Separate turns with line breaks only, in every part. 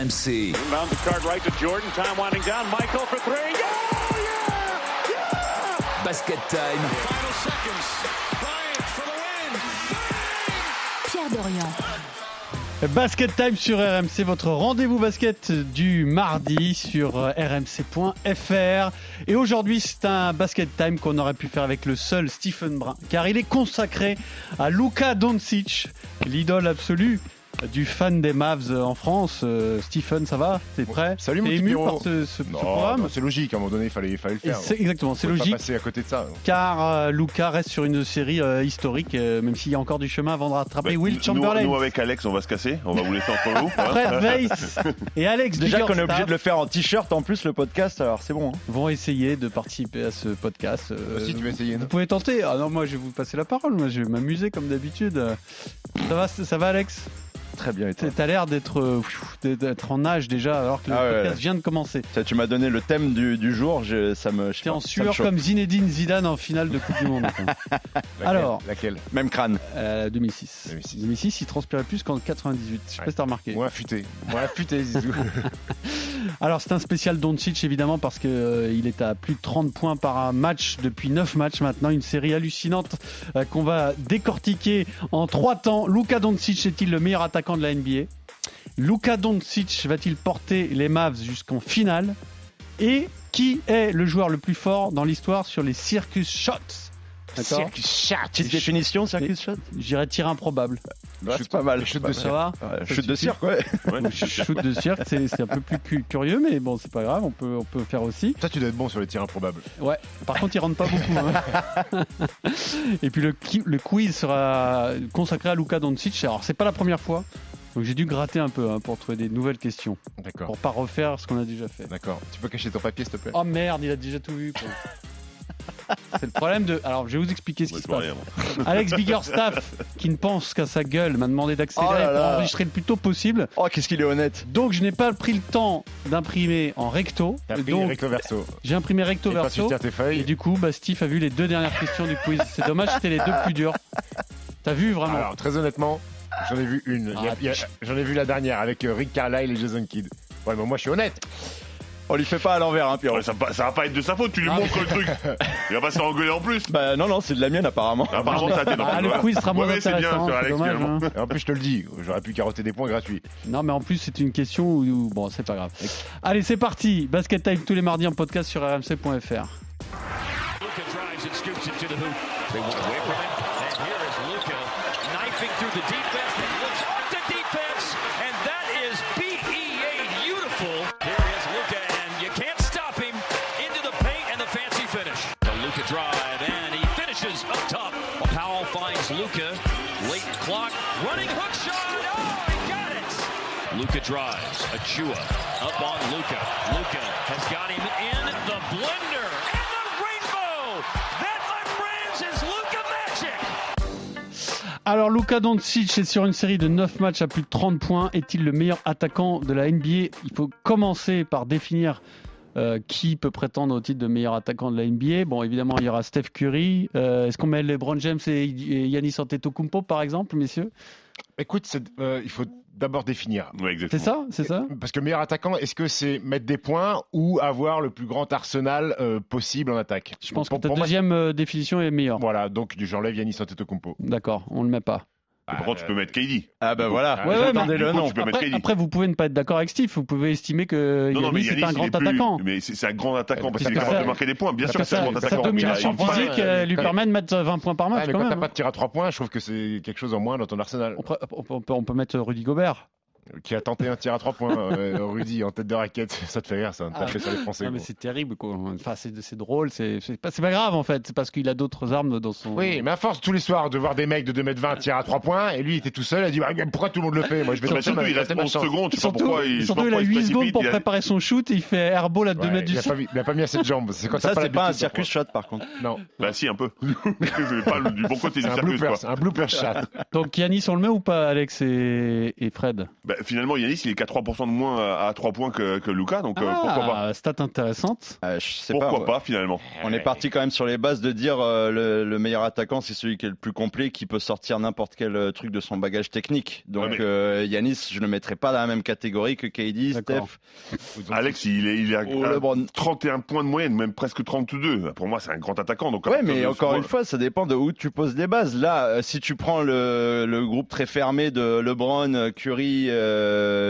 RMC.
Inbound the card right to Jordan. Time winding down. Michael for three. Yeah! Yeah! Yeah!
Basket time.
Final seconds. Bryant for the win.
Pierre Dorian.
Basket Time sur RMC, votre rendez-vous basket du mardi sur euh, rmc.fr. Et aujourd'hui, c'est un Basket Time qu'on aurait pu faire avec le seul Stephen Brun, car il est consacré à Luka Doncic, l'idole absolue du fan des Mavs en France. Euh, Stephen, ça va T'es prêt
Salut, mon
T'es ému par ce, ce- ce
Non,
programme
non, c'est logique, à un moment donné, il fallait, il fallait le faire.
c'est- Exactement, c'est
Faut pas
logique.
passer à côté de ça.
Car euh, Luka reste sur une série euh, historique, euh, même s'il y a encore du chemin avant de rattraper
Bah,
Will
nous-
Chamberlain.
Nous, avec Alex, on va se casser. On va vous laisser entre vous.
Fred Weiss et Alex
Déjà qu'on est obligé de le faire en t-shirt en plus le podcast, alors c'est bon. hein.
vont essayer de participer à ce podcast. euh,
Aussi, tu vas essayer, non
vous pouvez tenter. Ah non, moi je vais vous passer la parole. Moi je vais m'amuser comme d'habitude. Ça va, ça va, Alex?
Très bien. Et toi
T'as l'air d'être euh, d'être en âge déjà, alors que le
Ah ouais.
podcast vient de commencer.
Ça, tu m'as donné le thème du, du jour, je- ça me. je sais
T'es
pas,
en
ça me
sueur
chauffe.
comme Zinedine Zidane en finale de Coupe du Monde.
Laquelle?
Alors.
Laquelle?
Même crâne.
Euh, 2006.
2006.
2006, il transpirait plus qu'en 98. Je sais pas
Ouais.
si t'as remarqué.
Moins affûté. Moins affûté, Zizou.
Alors c'est un spécial Doncic évidemment parce que euh, il est à plus de 30 points par match depuis 9 matchs maintenant, une série hallucinante euh, qu'on va décortiquer en 3 temps. Luka Doncic est-il le meilleur attaquant de la NBA Luka Doncic va-t-il porter les Mavs jusqu'en finale? Et qui est le joueur le plus fort dans l'histoire sur les circus shots? D'accord
Petite définition, circus shot?
J'irais tir improbable.
Ouais, C'est pas mal.
chute de.
Ça Ça
Chute de cirque, ouais.
Shoot de cirque, c'est un peu plus cu- curieux, mais bon, c'est pas grave, on peut, on peut faire aussi.
Toi, tu dois être bon sur les tirs improbables.
Ouais, par contre, il rentre pas beaucoup. hein. Et puis le, le quiz sera consacré à Luka Doncic. Alors, c'est pas la première fois. Donc j'ai dû gratter un peu hein, pour trouver des nouvelles questions,
D'accord.
pour pas refaire ce qu'on a déjà fait.
D'accord. Tu peux cacher ton papier, s'il te plaît?
Oh merde, il a déjà tout vu. quoi. C'est le problème de. Alors, je vais vous expliquer ce qui se passe. Alex Biggerstaff, qui ne pense qu'à sa gueule, m'a demandé d'accélérer
Oh
pour enregistrer le plus tôt possible.
Oh, qu'est-ce qu'il est honnête.
Donc, je n'ai pas pris le temps d'imprimer en recto. Donc,
recto verso.
j'ai imprimé recto
Et
verso. Et du coup, bah, Steve a vu les deux dernières questions du quiz. C'est dommage, c'était les deux plus dures. T'as vu vraiment
Alors, très honnêtement, j'en ai vu une.
Ah,
J'en ai vu la dernière avec euh, Rick Carlisle et Jason Kidd. Ouais, mais moi, je suis honnête.
On lui fait pas à l'envers, hein, Pierrot.
Ouais, ça, va- ça va pas être de sa faute, tu lui
Ah,
montres le truc. Il va pas se faire engueuler en plus.
Bah non, non, c'est de la mienne apparemment.
Apparemment, été
Ah, le quiz sera moins
Ouais, ouais, c'est bien
intéressant.
sur
c'est
Alex,
dommage,
finalement.
hein.
Et en plus, je te le dis, j'aurais pu carotter des points gratuits.
Non, mais en plus, c'est une question où, où- bon, c'est pas grave. Allez, c'est parti. Basket Time tous les mardis en podcast sur rmc.fr.
Luka drives and scoops it to the hoop. They went away from him. And here is Luka knifing through the defense. He looks Luka. Late clock. Running hook shot. Oh, he got it. Luka drives. Achua up on Luka. Luka has got him in the blender. And the rainbow. That, my friends, is Luka Magic.
Alors, Luka Doncic est sur une série de 9 matchs à plus de 30 points. Est-il le meilleur attaquant de la NBA Il faut commencer par définir euh, qui peut prétendre au titre de meilleur attaquant de la NBA. Bon, évidemment, il y aura Steph Curry. Euh, Est-ce qu'on met LeBron James et, Giannis Antetokounmpo, par exemple, messieurs?
Écoute, euh, il faut d'abord définir.
Ouais.
C'est ça? C'est ça?
Parce que meilleur attaquant, est-ce que c'est mettre des points ou avoir le plus grand arsenal euh, possible en attaque?
Je pense
Pour-
que ta
moi,
deuxième définition est meilleure.
Voilà, donc j'enlève Yanis Antetokounmpo.
D'accord, on le met pas.
Par contre, tu peux mettre KD.
Ah bah voilà,
Ouais, ouais,
mais-
le
coup,
nom.
tu peux mettre
Après, vous pouvez ne pas être d'accord avec Steve. Vous pouvez estimer que
Non, non, mais
Giannis est
Yanis,
un
il
grand
est plus-
attaquant.
Mais c'est c'est un grand attaquant parce qu'il est capable de marquer des points. Bien sûr
que
c'est un
sa,
grand
sa
attaquant.
domination
Il a-
physique lui
quand-
permet de mettre 20 points par match
Ouais, mais
quand
quand
même.
t'as
hein.
pas de tir à 3 points, je trouve que c'est quelque chose en moins dans ton arsenal.
On peut mettre Rudy Gobert.
Qui a tenté un tir à 3 points, euh, Rudy, en tête de raquette. Ça te fait rire, ça, de
Ah.
taper sur les Français.
Non, mais c'est terrible, quoi. Enfin, c'est c'est drôle, c'est c'est pas, c'est pas grave en fait. C'est parce qu'il a d'autres armes dans son.
Oui, mais à force tous les soirs de voir des mecs de 2m20 tirer à 3 points, et lui il était tout seul, il a dit bah, pourquoi tout le monde le fait? Moi je vais
surtout, il reste
c'est ma
11
chance.
secondes. Je sais pas
Surtout,
pourquoi il
surtout, il a
pourquoi
8
se
secondes pour préparer son shoot et il fait airball à 2
Ouais,
mètres du sol.
pas, mis- il a pas mis assez de jambes. C'est quand
Ça, c'est pas un circus shot par contre.
Non,
Bah si, un peu. Pas du bon côté du
un
circus,
blooper,
quoi.
un blooper shot.
Donc Yanis, on le met ou pas, Alex et, et Fred?
Bah, finalement, Yanis, il est qu'à 3% de moins à, à 3 points que, que Luca, donc euh, pourquoi pas
Ah, stat intéressante.
Euh, je sais
Pourquoi
pas.
pas, finalement
On est parti quand même sur les bases de dire euh, le, le meilleur attaquant, c'est celui qui est le plus complet, qui peut sortir n'importe quel truc de son bagage technique. Donc
Ouais, mais-
euh, Yanis, je le mettrais pas dans la même catégorie que KD. Steph
Alex, il est, il est à,
ou
à
LeBron.
31 points de moyenne, même presque 32. Pour moi, c'est un grand attaquant. Donc
Ouais, mais encore une fois, ça dépend de où tu poses les bases. Là, si tu prends le, le groupe très fermé de LeBron, Curry, euh,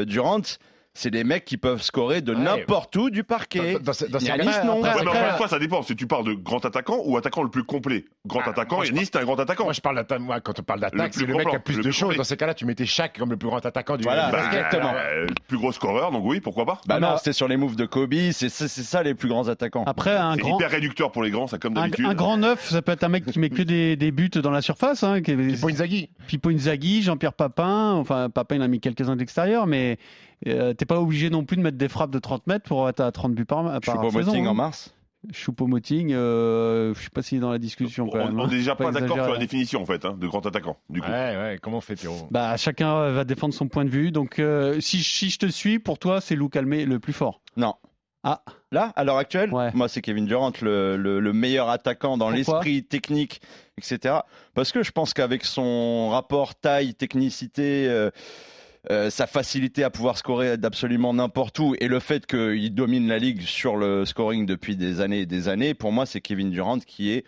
Durant, c'est des mecs qui peuvent scorer de
Ouais.
n'importe où du parquet.
Dans- dans dans
Yanis, non.
après-
Ouais, mais encore une fois, ça dépend. Si tu parles de grand attaquant ou attaquant le plus complet. Grand
Ah,
attaquant, Yanis, c'est un grand attaquant.
Moi, je parle d'attaque. Moi, quand on parle
Le
d'attaque, c'est le mec qui a plus
le
de choses. Dans ces cas-là, tu mettais Shaq comme le plus grand attaquant du
Voilà,
basket.
exactement.
Euh, plus gros scoreur, donc oui, pourquoi pas
Bah non,
Non.
c'était sur les moves de Kobe, c'est ça les plus grands attaquants.
Après, un
C'est
grand,
hyper réducteur pour les grands, ça comme d'habitude.
un grand neuf, ça peut être un mec qui met que des, des buts dans la surface. Hein, qui
Pipo Inzaghi.
Pipo Inzaghi, Jean-Pierre Papin. Enfin, Papin, il a mis quelques-uns de l'extérieur, mais euh, t'es pas obligé non plus de mettre des frappes de 30 mètres pour être à 30 buts par, par saison.
Choupo-Moting en
hein.
mars.
Choupo-Moting, euh, je sais pas s'il est dans la discussion quand
On on
hein.
est déjà pas d'accord sur la définition en fait hein, de grand attaquant. Du coup,
Ouais, ouais. Comment on fait, Pierrot?
Bah, chacun va défendre son point de vue. Donc, euh, si, si je te suis, pour toi, c'est Lou Calmé le plus fort.
Non.
Ah,
Là, à l'heure actuelle,
Ouais.
moi c'est Kevin Durant, le, le- le meilleur attaquant dans l'esprit technique, etc. Parce que je pense qu'avec son rapport taille, technicité, euh, euh, sa facilité à pouvoir scorer d'absolument n'importe où, et le fait qu'il domine la ligue sur le scoring depuis des années et des années, pour moi c'est Kevin Durant qui est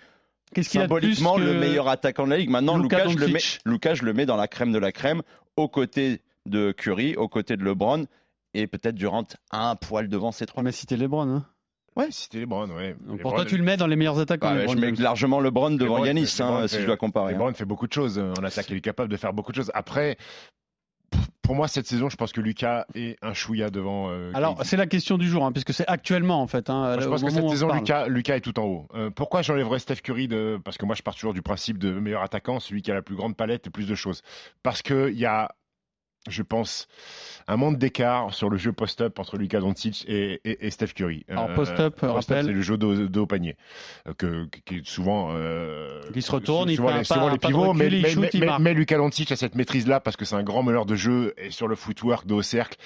qu'est-ce
symboliquement
que-
le meilleur attaquant de la ligue. Maintenant, Lucas, je le mets,
Doncic.
Lucas, je le mets dans la crème de la crème, aux côtés de Curry, aux côtés de LeBron, et peut-être Durant un poil devant ces trois.
On a cité LeBron. Hein.
Ouais.
C'était LeBron, ouais.
Donc,
LeBron-
pour toi, tu le mets dans les meilleurs attaquants.
Bah, je mets largement LeBron devant
LeBron
Yanis, hein, si je dois comparer. hein.
LeBron fait beaucoup de choses euh, en attaque. Il est capable de faire beaucoup de choses. Après, pour moi, cette saison, je pense que Lucas est un chouïa devant. euh,
Alors, c'est la question du jour, hein, puisque c'est actuellement, en fait. Hein,
Moi, je pense que cette saison. Lucas, Lucas est tout en haut. Euh, pourquoi j'enlèverais Steph Curry de... Parce que moi, je pars toujours du principe de meilleur attaquant, celui qui a la plus grande palette et plus de choses. Parce qu'il y a, je pense, un monde d'écart sur le jeu post-up entre Lucas Doncic et, et, et Steph Curry.
Alors,
Euh,
post-up, rappel.
c'est le jeu dos, dos au panier. euh, que, qui est souvent. euh,
Il se retourne, il
souvent
fait un
les, souvent
pas-
les
de
pivots,
recul,
mais,
il
mais,
shoot,
mais,
il
mais- Lucas Doncic a cette maîtrise-là parce que c'est un grand meneur de jeu et sur le footwork de haut cercle.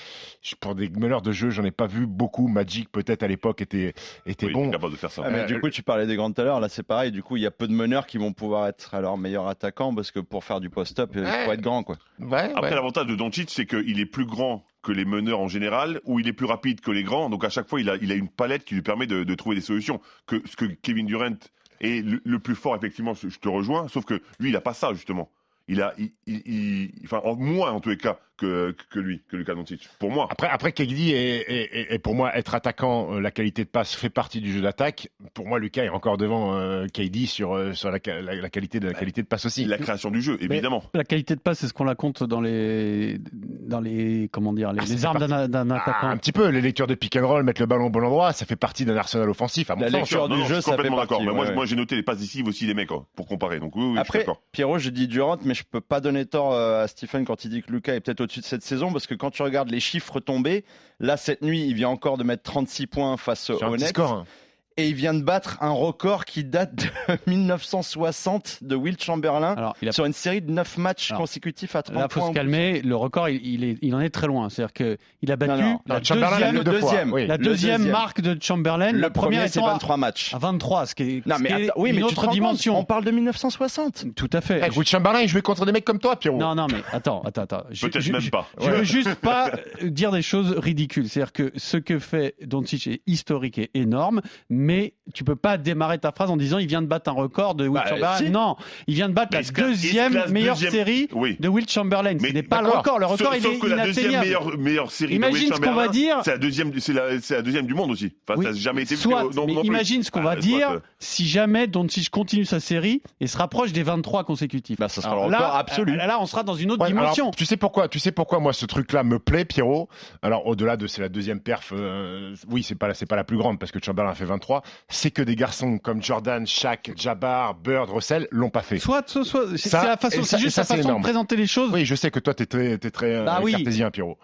Pour des meneurs de jeu, j'en ai pas vu beaucoup. Magic, peut-être à l'époque, était, était
Oui,
bon.
capable de faire ça.
Ah, mais
Euh,
du coup, tu parlais des grands tout à l'heure. Là, c'est pareil. Du coup, il y a peu de meneurs qui vont pouvoir être alors meilleurs attaquants parce que pour faire du post-up, il
Ouais.
faut être grand, quoi.
Ouais,
Après,
ouais.
l'avantage de Doncic, c'est qu'il est plus grand que les meneurs en général, ou il est plus rapide que les grands. Donc à chaque fois, il a, une palette qui lui permet de, trouver des solutions. Que ce que Kevin Durant est le, plus fort, effectivement, je te rejoins. Sauf que lui, il a pas ça justement. Il a, il- enfin, en moins en tous les cas que, que lui, que Lucas Doncic. Pour moi.
Après, après KD est, est- est- est pour moi être attaquant, euh, la qualité de passe fait partie du jeu d'attaque. Pour moi, Lucas est encore devant euh, KD sur euh, sur la, ca- la- la qualité de la qualité de passe aussi.
La création du jeu, évidemment.
La qualité de passe, c'est ce qu'on la compte dans les, dans les, comment dire, les,
Ah,
les armes d'un
Ah,
attaquant.
un petit peu, les lectures de pick and roll, mettre le ballon au bon endroit, ça fait partie d'un arsenal offensif. À mon
La
sens.
lecture
Non,
du
non,
jeu,
je suis complètement d'accord. Mais moi,
ouais.
moi, j'ai noté les passes décisives aussi des mecs, quoi, pour comparer. Donc oui, oui, je suis
Après,
d'accord.
Pierrot, je dis Durant, mais je peux pas donner tort euh, à Stephen quand il dit que Lucas est peut-être au-dessus de cette saison parce que quand tu regardes les chiffres tombés, là, cette nuit, il vient encore de mettre 36 points face au Nets.
score. hein.
Et il vient de battre un record qui date de 1960 de Will Chamberlain
Alors, il a
sur une série de 9 matchs
Alors,
consécutifs à 30
Là, faut
points.
se calmer. Le record, il, il est, il en est très loin. C'est-à-dire que il a battu
Non, non.
la
Non, Chamberlain l'a
deuxième,
fois,
deuxième.
oui.
la
le
deuxième
deuxième.
marque de Chamberlain.
Le
la
premier, c'est
étant à-
23 matchs.
à 23, ce qui est,
Non,
ce
mais
qui est
attends, oui, mais
une autre
compte,
dimension.
on parle de 1960.
Tout à fait.
Eh, Will Chamberlain, il jouait contre des mecs comme toi, Pierrot.
Non, non, mais attends, attends, attends. Je-
Peut-être
je-
même
je-
pas.
Je veux juste pas euh, dire des choses ridicules. C'est-à-dire que ce que fait Doncic est historique et énorme, mais tu peux pas démarrer ta phrase en disant il vient de battre un record de Will
Bah,
Chamberlain.
si.
Non, il vient de battre
Mais
la deuxième
classe
meilleure
deuxième.
série
Oui.
de Will Chamberlain.
Mais
Ce n'est pas le record. Le record,
sauf,
il
sauf
est
que la deuxième meilleure, meilleure série
Imagine
de
ce
Will
qu'on va dire.
C'est la deuxième, c'est la, c'est la deuxième du monde aussi. Enfin,
Oui,
ça n'a jamais été
soit,
vu. non-
mais
non plus.
imagine ce qu'on
Ah,
va
soit,
dire
euh,
si jamais Doncic continue sa série et se rapproche des 23 consécutifs.
Bah, ça sera
Alors
le record
là,
absolu.
Là, on sera dans une autre
Ouais,
dimension.
alors, tu sais pourquoi Tu sais pourquoi moi ce truc-là me plaît, Pierrot? Alors au-delà de c'est la deuxième perf, euh, oui c'est pas c'est pas la plus grande parce que Chamberlain a fait 23. C'est que des garçons comme Jordan, Shaq, Jabbar, Bird, Russell l'ont pas fait.
Soit, soit, soit. C'est la façon, c'est juste
ça,
la façon de présenter les choses.
Oui, je sais que toi t'es très t'es très euh,
Bah oui.
cartésien, Pierrot.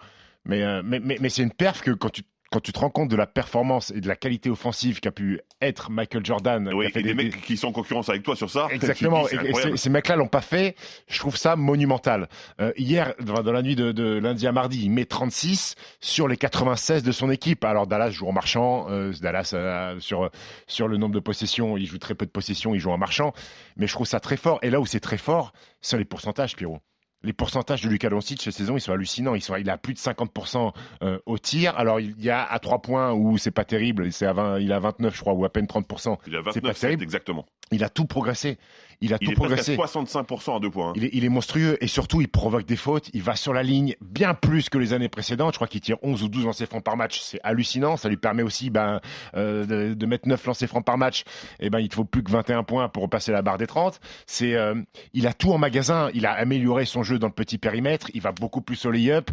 Mais euh, mais mais, mais c'est une perf que quand tu quand tu te rends compte de la performance et de la qualité offensive qu'a pu être Michael Jordan,
Oui,
fait
et des, mecs qui sont en concurrence avec toi sur ça.
Exactement.
dis,
Et- ces, mecs-là l'ont pas fait. Je trouve ça monumental. Euh, hier, dans, la nuit de, de lundi à mardi, il met 36 sur les 96 de son équipe. Alors Dallas joue en marchand. euh, Dallas euh, sur sur le nombre de possessions, il joue très peu de possessions, il joue en marchand. Mais je trouve ça très fort. Et là où c'est très fort, c'est les pourcentages, Pierrot. Les pourcentages de Luka Doncic cette saison, ils sont hallucinants. Ils sont, il a plus de 50% euh, au tir. Alors il y a à 3 points où c'est pas terrible. C'est à 20, il a 29, je crois, ou à peine 30%.
Il a
c'est pas
29 7
terrible.
exactement.
Il a tout progressé. Il a
Il
tout
est presque
progressé.
à 65% à deux points. hein.
Il est, il est monstrueux et surtout il provoque des fautes. Il va sur la ligne bien plus que les années précédentes. Je crois qu'il tire 11 ou 12 lancers francs par match. C'est hallucinant. Ça lui permet aussi ben, euh, de, de mettre 9 lancers francs par match. Et ben il ne faut plus que 21 points pour repasser la barre des 30. C'est, euh, il a tout en magasin. Il a amélioré son jeu dans le petit périmètre. Il va beaucoup plus au lay-up.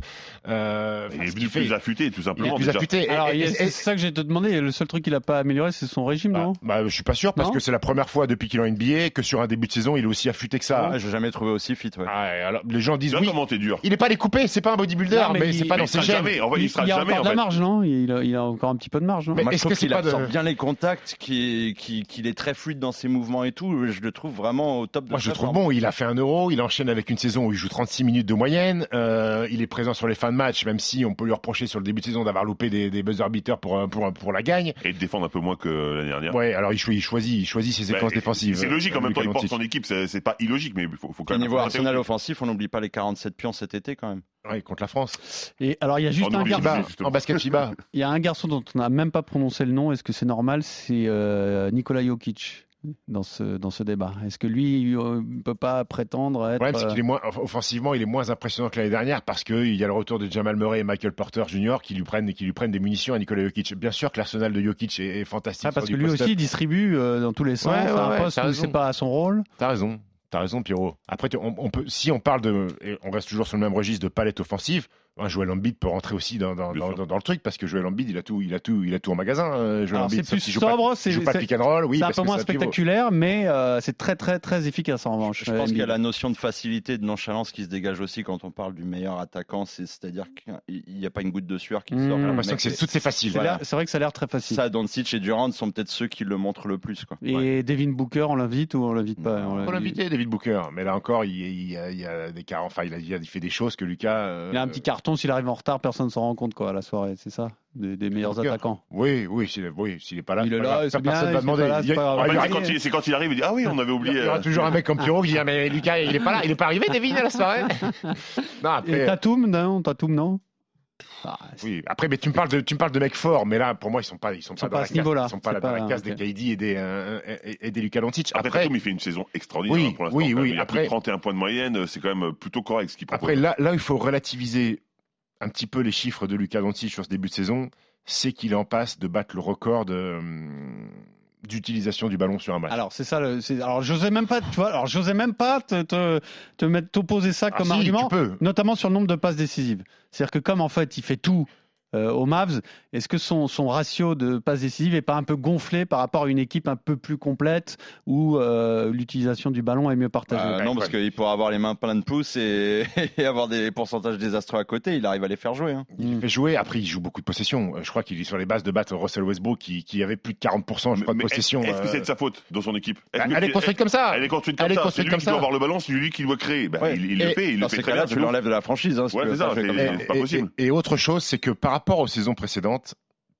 Euh,
Il est plus,
fait,
plus affûté, tout
il est
simplement.
plus
déjà.
affûté.
C'est ça que j'ai te demandé. Le seul truc qu'il a pas amélioré, c'est son régime,
bah,
non?
bah, je suis pas sûr parce
Non
que c'est la première fois depuis qu'il est en NBA que sur un début de saison il est aussi affûté que ça.
Ah, J'ai jamais trouvé aussi fit. Ouais.
Ah, alors, les gens disent oui.
comment t'es dur.
Il est pas découpé, c'est pas un bodybuilder,
Non, mais
mais,
il-
c'est pas
mais
dans
il
ses
sera
gènes.
jamais. En il sera
il a
jamais.
encore
en
de la
fait.
marge, non? Il a, il a encore un petit peu de marge. non?
Mais est-ce
je
que
trouve
c'est
qu'il
pas de-
absorbe bien les contacts, qu'il est très fluide dans ses mouvements et tout. Je le trouve vraiment au top de
Moi, je le trouve bon. Il a fait un euro. Il enchaîne avec une saison où il joue 36 minutes de moyenne. Euh, il est présent sur les fins de match, même si on peut lui reprocher sur le début de saison d'avoir loupé des, des buzzer beaters pour, pour, pour la gagne.
Et de défendre un peu moins que l'année dernière.
Ouais, alors il, cho- il choisit, il choisit ses
Bah,
séquences défensives.
C'est logique en
euh,
même temps, porte son équipe, c'est pas illogique, mais il faut, faut quand
Au
même.
niveau
faut
arsenal offensif, on n'oublie pas les 47 pions cet été quand même.
Ouais, contre la France.
Et alors, il y a juste un garçon.
En basket FIBA.
Il y a un garçon dont on n'a même pas prononcé le nom. Est-ce que c'est normal? C'est euh, Nikola Jokic dans ce dans ce débat. Est-ce que lui il ne peut pas prétendre à
Le
être
problème, c'est
euh,
qu'il est moins, off- offensivement, il est moins impressionnant que l'année dernière parce qu'il y a le retour de Jamal Murray et Michael Porter Jr. qui lui prennent, qui lui prennent des munitions à Nicolas Jokic. Bien sûr que l'arsenal de Jokic est, est fantastique.
ah, parce que lui aussi distribue euh, dans tous les sens.
Ouais, ouais,
un
ouais,
poste où c'est pas à son rôle.
T'as raison. T'as raison, Pierrot. Après, on, on peut, si on parle de, on reste toujours sur le même registre de palette offensive, un Joel Embiid peut rentrer aussi dans, dans,
Bien
dans,
sûr.
dans- dans le truc parce que Joel Embiid, il a tout, il a tout, il a tout en magasin. Embiid,
c'est plus
joue
sobre, c'est-
pas pick and roll. Oui,
c'est un peu moins spectaculaire, mais euh, c'est très très très efficace en revanche.
Je pense qu'il y a la notion de facilité, de nonchalance qui se dégage aussi quand on parle du meilleur attaquant. c'est- C'est-à-dire qu'il n'y a pas une goutte de sueur qui
Mmh.
sort.
L'impression que c'est
est-
tout c'est facile.
C'est
Voilà.
vrai que ça a l'air très facile.
Ça, Doncic et Durant sont peut-être ceux qui le montrent le plus. Quoi.
Et Devin Booker, on l'invite ou on l'invite pas On
peut l'inviter, David Booker. Mais là encore, il, y a, des. Enfin, il fait des choses que Lucas. euh,
Il a un petit carton, s'il arrive en retard, personne ne s'en rend compte quoi, à la soirée, c'est ça Des, des meilleurs attaquants.
Oui, oui, s'il est, oui, s'il est pas là.
Il est
pas
là,
Personne
il
va demander.
pas
Il
c'est pas Ah,
quand il- quand il arrive, il dit Ah oui, on avait
Il
oublié.
y aura
euh,
toujours un mec comme Pierrot qui dit ah, mais Lucas il est pas là il est pas arrivé David à la soirée non
Et
après
Tatum, non Tatum, non Ah, c'est-
oui après mais tu me parles de tu me parles de mecs forts mais là pour moi ils sont pas ils sont
Ils
pas
sont
dans
pas à
la
ce
case-
niveau-là.
ils sont pas là dans
pas-
la case des KD et des euh, et, et des Luka Doncic
Après,
après
Tatum, il fait une saison extraordinaire
Oui,
hein, pour l'instant.
oui, oui,
Il a
après-
plus de 31 points de moyenne, c'est quand même plutôt correct ce qu'il propose.
après là là il faut relativiser un petit peu les chiffres de Luka Doncic sur ce début de saison c'est qu'il est en passe de battre le record de hum, d'utilisation du ballon sur un match
Alors c'est ça. Le, alors j'osais même pas, tu vois. Alors j'osais même pas te, te, te mettre t'opposer ça
Ah,
comme
si,
argument, notamment sur le nombre de passes décisives. C'est-à-dire que comme en fait il fait tout aux Mavs, est-ce que son, son ratio de passes décisives est pas un peu gonflé par rapport à une équipe un peu plus complète où euh, l'utilisation du ballon est mieux partagée?
Euh, non, parce qu'il pourra avoir les mains pleines de pouces et, et avoir des pourcentages désastreux à côté. Il arrive à les faire jouer. hein.
il
Mm.
fait jouer après il joue beaucoup de possessions Euh, je crois qu'il est sur les bases de battre Russell Westbrook qui, qui avait plus de 40% je crois de
Mais
possession
Est-ce que
euh,
c'est de sa faute dans son équipe? Que
elle est construite comme ça
Elle est construite comme
Elle est
ça. C'est
construite
lui
comme
qui
ça.
doit avoir le ballon, c'est lui qui doit créer. Bah,
Ouais.
il, il
Et
le fait, il le fait très bien.
tu l'enlèves de la franchise. Hein, si
Ouais, c'est ça, c'est- pas possible.
et- et autre chose, c'est que par rapport aux saisons précédentes,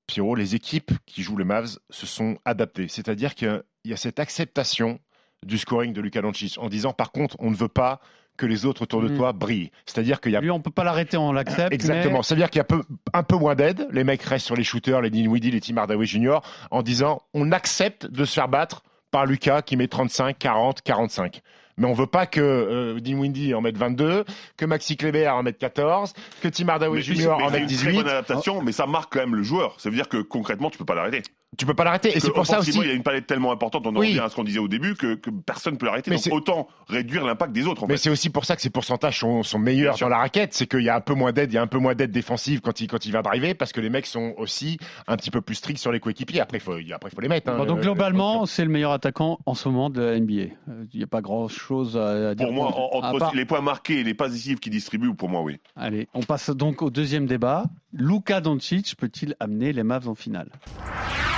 Pierrot, les équipes qui jouent les Mavs se sont adaptées. C'est-à-dire qu'il y a cette acceptation du scoring de Luka Doncic en disant par contre, on ne veut pas que les autres autour de
Mm.
toi brillent. C'est-à-dire qu'il y a
Lui on peut pas l'arrêter, on l'accepte.
Exactement.
mais-
C'est-à-dire qu'il y a peu- un peu moins d'aide. Les mecs restent sur les shooters, les Dinwiddie, les Tim Hardaway Jr. en disant on accepte de se faire battre par Lucas qui met 35, 40, 45. Mais on veut pas que euh, Dinwiddie en mette 22, que Maxi Kleber en mette 14, que Tim Hardaway Jr. en
c'est
mette
une très
18.
bonne adaptation, mais ça marque quand même le joueur. Ça veut dire que concrètement, tu peux pas l'arrêter.
Tu peux pas l'arrêter. Et
Parce
c'est
que
pour ça aussi.
Il y a une palette tellement importante, on en
Oui.
revient à ce qu'on disait au début, que, que personne ne peut l'arrêter.
Mais
Donc
c'est-
autant réduire l'impact des autres. En
Mais c'est aussi pour ça que ces pourcentages sont, sont meilleurs
Bien sûr.
dans la raquette, c'est qu'il y a un peu moins d'aide, il y a un peu moins d'aide défensive quand il, quand il va driver, parce que les mecs sont aussi un petit peu plus stricts sur les coéquipiers. Après, il faut, après, faut les mettre. hein.
Bon, donc
Euh,
globalement, c'est le meilleur attaquant en ce moment de la NBA. Euh, Il n'y a pas grand, chose à, à dire
Pour moi, entre
part-
les points marqués et les passes décisives qui distribuent, pour moi, oui.
Allez, on passe donc au deuxième débat. Luka Doncic peut-il amener les Mavs en finale?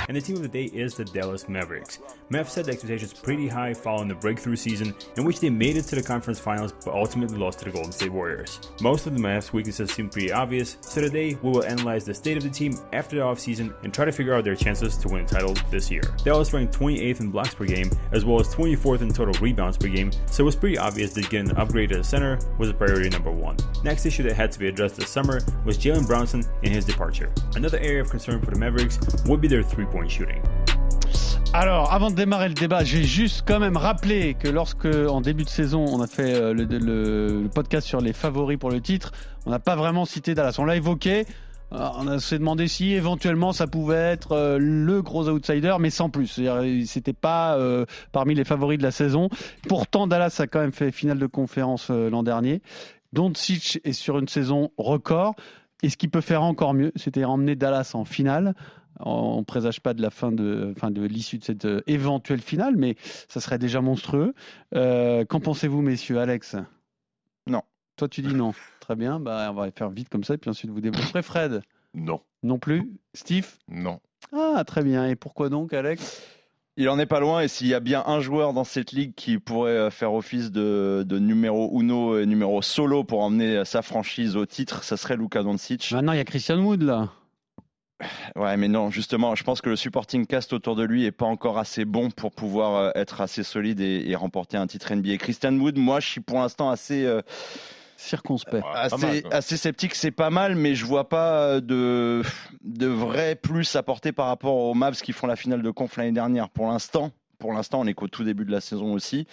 And the team of the day is the Dallas Mavericks. Mavs set the expectations pretty high following the breakthrough season in which they made it to the conference finals but ultimately lost to the Golden State Warriors. Most of the Mavs' weaknesses seem pretty obvious, so today we will analyze the state of the team after the offseason and try to figure out their chances to win the title this year. Dallas ranked 28th in blocks per game as well as 24th in total rebounds per game, so it was pretty obvious that getting an upgrade to the center was a priority number one. Next issue that had to be addressed this summer was Jalen Brownson and his departure. Another area of concern for the Mavericks would be their three
Alors, avant de démarrer le débat, j'ai juste quand même rappelé que lorsque, en début de saison, on a fait euh, le, podcast sur les favoris pour le titre, on n'a pas vraiment cité Dallas. On l'a évoqué. euh, On s'est demandé si éventuellement ça pouvait être euh, le gros outsider, mais sans plus. C'était pas parmi les favoris de la saison. Pourtant, Dallas a quand même fait finale de conférence l'an dernier. Doncic est sur une saison record. Et ce qu'il peut faire encore mieux, c'était emmener Dallas en finale. On ne présage pas de la fin de, enfin de l'issue de cette euh, éventuelle finale, mais ça serait déjà monstrueux. Euh, Qu'en pensez-vous, messieurs Alex?
Non.
Toi, tu dis non. Très bien, bah, on va faire vite comme ça, et puis ensuite vous développerez. Fred?
Non.
Non plus Steve?
Non.
Ah, très bien. Et pourquoi donc, Alex?
Il en est pas loin et s'il y a bien un joueur dans cette ligue qui pourrait euh, faire office de, de numéro uno et numéro solo pour emmener sa franchise au titre, ça serait Luka Doncic.
Maintenant, il y a Christian Wood, là.
Ouais, mais non, justement, je pense que le supporting cast autour de lui est pas encore assez bon pour pouvoir euh, être assez solide et, et remporter un titre NBA. Christian Wood, moi, je suis pour l'instant assez, euh,
Circonspect.
Ouais, pas mal,
assez, sceptique. C'est pas mal, mais je vois pas euh, de, de vrai plus apporté par rapport aux Mavs qui font la finale de conf l'année dernière. Pour l'instant, pour l'instant, on est qu'au tout début de la saison aussi.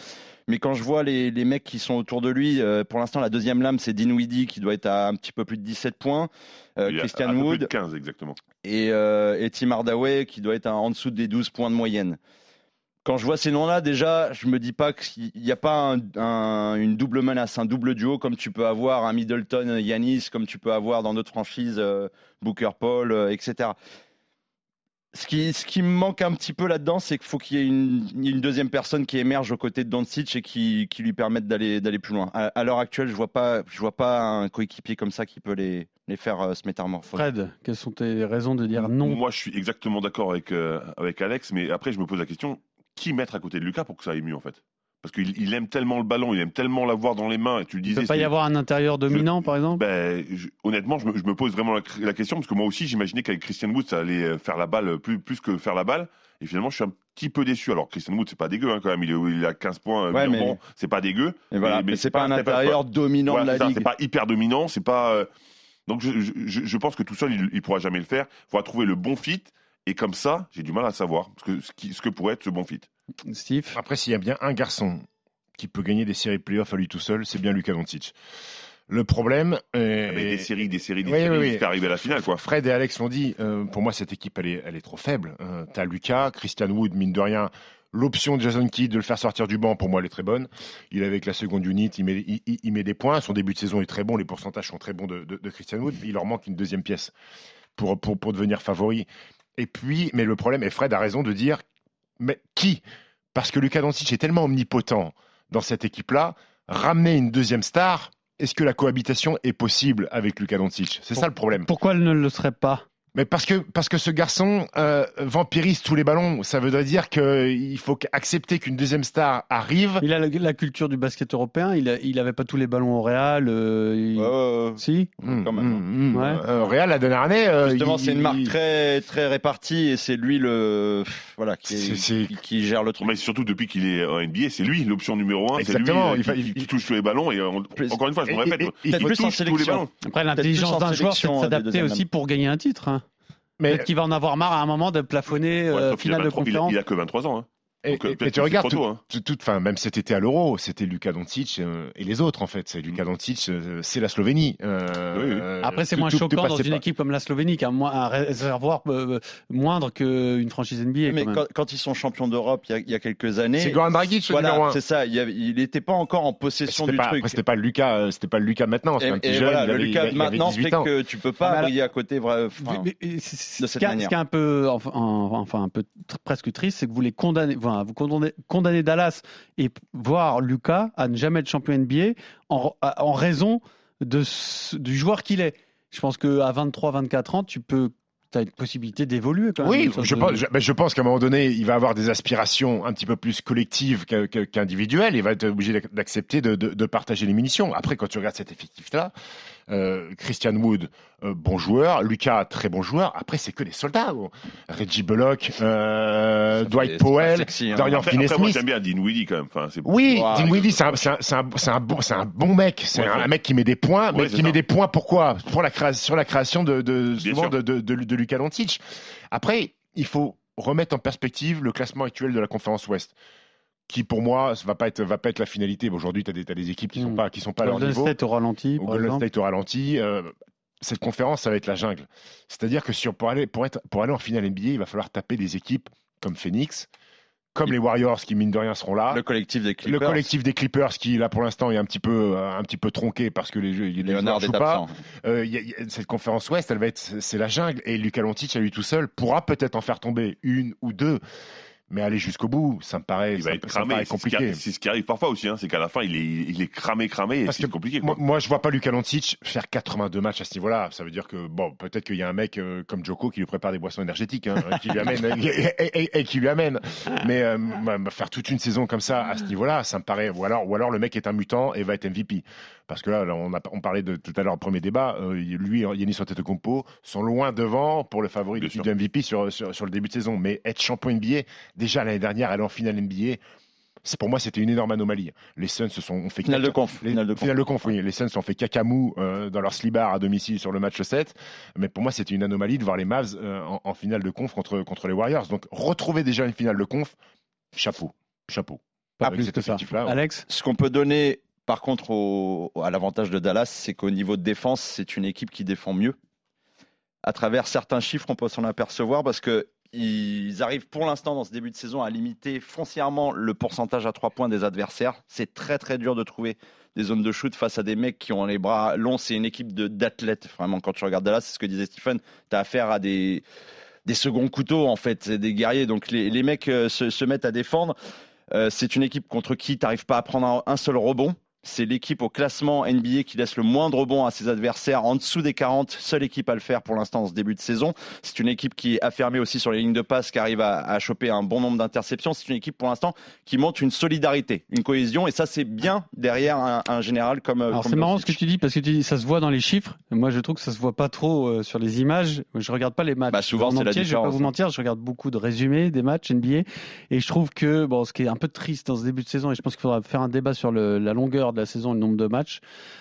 Mais quand je vois les, les mecs qui sont autour de lui, euh, pour l'instant, la deuxième lame, c'est Dinwiddie qui doit être à un petit peu plus de 17 points. Euh, Christian
un peu plus
Wood
de 15, exactement.
Et, euh, et Tim Hardaway qui doit être en dessous des 12 points de moyenne. Quand je vois ces noms-là, déjà, je me dis pas qu'il n'y a pas un- un- une double menace, un double duo comme tu peux avoir un Middleton, Yanis, comme tu peux avoir dans d'autres franchises, euh, Booker Paul, euh, etc. Ce qui, ce qui me manque un petit peu là-dedans, c'est qu'il faut qu'il y ait une, une deuxième personne qui émerge aux côtés de Doncic et qui, qui lui permette d'aller d'aller plus loin. À, à l'heure actuelle, je vois pas, je vois pas un coéquipier comme ça qui peut les, les faire euh, se métamorphoser.
Fred, quelles sont tes raisons de dire non?
Moi, je suis exactement d'accord avec, euh, avec Alex, mais après, je me pose la question qui mettre à côté de Lucas pour que ça aille mieux, en fait? Parce qu'il il aime tellement le ballon, il aime tellement l'avoir dans les mains, et tu le
Il
disais.
ne peut pas y avoir un intérieur dominant, par exemple?
Ben, je- honnêtement, je me, je me pose vraiment la, la question parce que moi aussi, j'imaginais qu'avec Christian Wood, ça allait euh, faire la balle plus, plus que faire la balle. Et finalement, je suis un petit peu déçu. Alors, Christian Wood, c'est pas dégueu hein, quand même. Il est, il a 15 points. euh,
Ouais, mais-
bon, c'est pas dégueu.
Et voilà,
Mais-
mais,
mais
c'est pas
pas
un intérieur dominant
Voilà,
de la
ça,
ligue.
c'est pas hyper dominant. C'est pas. euh, Donc, je, je, je- je pense que tout seul, il, il pourra jamais le faire. Il faudra trouver le bon fit. Et comme ça, j'ai du mal à savoir ce que, ce, qui- ce que pourrait être ce bon fit.
Steve
Après, s'il y a bien un garçon qui peut gagner des séries playoffs à lui tout seul, c'est bien Luka Doncic. Le problème. euh,
Avec des séries, des séries, des
Oui,
séries
oui, oui.
jusqu'à arriver à la finale, quoi.
Fred et Alex l'ont dit. euh, pour moi, cette équipe, elle est, elle est trop faible. Euh, T'as Lucas, Christian Wood, mine de rien. L'option de Jason Kidd de le faire sortir du banc, pour moi, elle est très bonne. Il est avec la seconde unit, il met, il, il- il met des points. Son début de saison est très bon. Les pourcentages sont très bons de, de- de Christian Wood. Il leur manque une deuxième pièce pour, pour, pour devenir favori. Et puis, mais le problème, et Fred a raison de dire, mais qui? Parce que Lucas Doncic est tellement omnipotent dans cette équipe-là. Ramener une deuxième star, est-ce que la cohabitation est possible avec Lucas Doncic? C'est ça le problème.
Pourquoi elle ne le serait pas?
Mais parce que, parce que ce garçon euh, vampirise tous les ballons. Ça voudrait dire qu'il faut accepter qu'une deuxième star arrive.
Il a la, la culture du basket européen, il, a, il avait pas tous les ballons au Real. euh, il-. Si
quand même.
Ouais.
Euh, Real, la dernière année. euh,
Justement,
il-
c'est une marque
il-
très très répartie et c'est lui le voilà qui,
C'est- c'est-
qui, qui gère le truc.
Mais surtout depuis qu'il est en NBA, c'est lui l'option numéro un. C'est lui
Exactement, il fa-
qui,
il-
qui touche tous les ballons. Et on-
Plus-
encore une fois, je me répète,
et- et-
il touche tous les
sélection.
ballons.
Après, l'intelligence
en
d'un joueur, c'est de s'adapter aussi pour gagner un titre. hein.
Mais,
Peut-être qu'il va en avoir marre à un moment de plafonner
Ouais,
euh, finale de
23 il a-
conférence.
Il a que 23 ans. hein.
Et-
Donc, euh,
et- tu regardes, tout-
hein.
tout- tout- enfin, même cet été à l'Euro, c'était Luka Doncic euh, et les autres en fait. C'est Luka Doncic, euh, c'est la Slovénie. Euh,
Oui, oui.
Après, c'est moins
tout- tout
choquant dans une
pas.
équipe comme la Slovénie, qui a moins- un réservoir euh, moindre qu'une franchise NBA.
Mais
quand même.
quand, quand ils sont champions d'Europe il y a, il y a quelques années,
C'est Goran Dragic
voilà, c'est ça. Il n'était pas encore en possession du
pas,
truc.
c'était pas le Lucas, c'était pas le Lucas maintenant.
Et,
C'est un
et
petit jeune.
voilà,
il
le Lucas maintenant
18
fait que tu peux pas briller à côté. de
ce
cette
qui est-
manière.
Ce qui est un peu, enfin, un peu presque triste, c'est que vous les condamnez, vous condamnez, condamnez Dallas et voir Lucas à ne jamais être champion NBA en, raison de, du joueur qu'il est. Je pense qu'à 23-24 ans, tu peux, as une possibilité d'évoluer quand même.
Oui, je
de-
pense, je, ben, je pense qu'à un moment donné, il va avoir des aspirations un petit peu plus collectives qu'individuelles. Il va être obligé d'ac- d'accepter de, de- de partager les munitions. Après, quand tu regardes cet effectif-là, euh, Christian Wood, euh, bon joueur. Lucas, très bon joueur. Après, c'est que des soldats. gros. Reggie Bullock, euh, Dwight Powell,
sexy, hein.
Dorian
Après, après, moi,
Finney-Smith.
j'aime bien Dean Weedy quand même. Enfin, c'est
Oui,
Ouais,
Dinwiddie, c'est un, c'est un- c'est un- c'est un bon, c'est un bon mec. C'est
Ouais,
un,
ouais.
mec qui met des points, mais
Ouais,
qui met des points pourquoi Pour la création, sur la création de, de souvent de, de, de, de Luka Doncic. Après, il faut remettre en perspective le classement actuel de la conférence Ouest, qui pour moi ça va pas être va pas être la finalité. Bon, Aujourd'hui, tu as, des- as des équipes qui sont
Mm.
pas qui sont pas à leur
Golden
niveau.
State au ralenti, par
Golden
exemple.
State au ralenti. euh, cette conférence, ça va être la jungle. C'est-à-dire que sur, pour, aller, pour, être, pour aller en finale NBA, il va falloir taper des équipes comme Phoenix, comme les Warriors qui, mine de rien, seront là.
Le collectif des
Le
Clippers.
collectif des Clippers qui là pour l'instant est un petit peu euh, un petit peu tronqué parce que les jeux les
Léonard
joueurs
est
jouent pas.
absent.
Euh, y a- y a- cette conférence Ouest, elle va être c'est la jungle et Luka Doncic à lui tout seul pourra peut-être en faire tomber une ou deux, mais aller jusqu'au bout, ça me paraît,
il
ça,
va être
ça me
cramé.
paraît compliqué.
c'est ce qui arrive parfois aussi. Hein, c'est qu'à la fin, il est, il est cramé, cramé, et c'est compliqué.
Moi,
Quoi.
moi, je vois pas Luka Doncic faire 82 matchs à ce niveau-là. Ça veut dire que bon, peut-être qu'il y a un mec euh, comme Joko qui lui prépare des boissons énergétiques, hein, qui lui amène et, et- et- et qui lui amène. Mais euh, bah, bah, faire toute une saison comme ça à ce niveau-là, ça me paraît. Ou alors, ou alors le mec est un mutant et va être MVP. Parce que là, là, on, a, on parlait de tout à l'heure au premier débat. euh, lui, Yannis Antetokounmpo sont loin devant pour le favori
sûr.
titre de MVP sur, sur, sur le début de saison. Mais être champion NBA, déjà l'année dernière, aller en finale NBA. Pour moi, c'était une énorme anomalie. Les Suns se sont ont fait
Finale de conf.
les,
Finale de conf.
finale de conf, oui. Les Suns ont fait cacamou euh, dans leur slibard à domicile sur le match 7. Mais pour moi, c'était une anomalie de voir les Mavs euh, en, en finale de conf contre, contre les Warriors. Donc, retrouver déjà une finale de conf, chapeau. Chapeau.
Pas
Avec
plus que ça. Alex?
Ce qu'on peut donner, par contre, à l'avantage de Dallas, c'est qu'au niveau de défense, c'est une équipe qui défend mieux. À travers certains chiffres, on peut s'en apercevoir parce que ils arrivent pour l'instant dans ce début de saison à limiter foncièrement le pourcentage à trois points des adversaires. C'est très très dur de trouver des zones de shoot face à des mecs qui ont les bras longs. C'est une équipe d'athlètes. Vraiment, quand tu regardes Dallas, c'est ce que disait Stephen. Tu as affaire à des, seconds couteaux, en fait, des guerriers. Donc les, les mecs euh, se, mettent à défendre. Euh, c'est une équipe contre qui tu n'arrives pas à prendre un seul rebond. C'est l'équipe au classement NBA qui laisse le moins de rebonds à ses adversaires en dessous des 40. Seule équipe à le faire pour l'instant en ce début de saison. C'est une équipe qui est affirmée aussi sur les lignes de passe, qui arrive à, à choper un bon nombre d'interceptions. C'est une équipe pour l'instant qui montre une solidarité, une cohésion. Et ça, c'est bien derrière un, un général comme.
Alors c'est marrant ce que tu dis parce que tu dis ça se voit dans les chiffres. Moi je trouve que ça se voit pas trop euh, sur les images. Je regarde pas les matchs.
Bah, souvent,
en
c'est la
entier, Je vais pas
différence,
vous
hein.
mentir, je regarde beaucoup de résumés des matchs NBA et je trouve que bon ce qui est un peu triste dans ce début de saison et je pense qu'il faudra faire un débat sur le- la longueur de la saison et le nombre de matchs,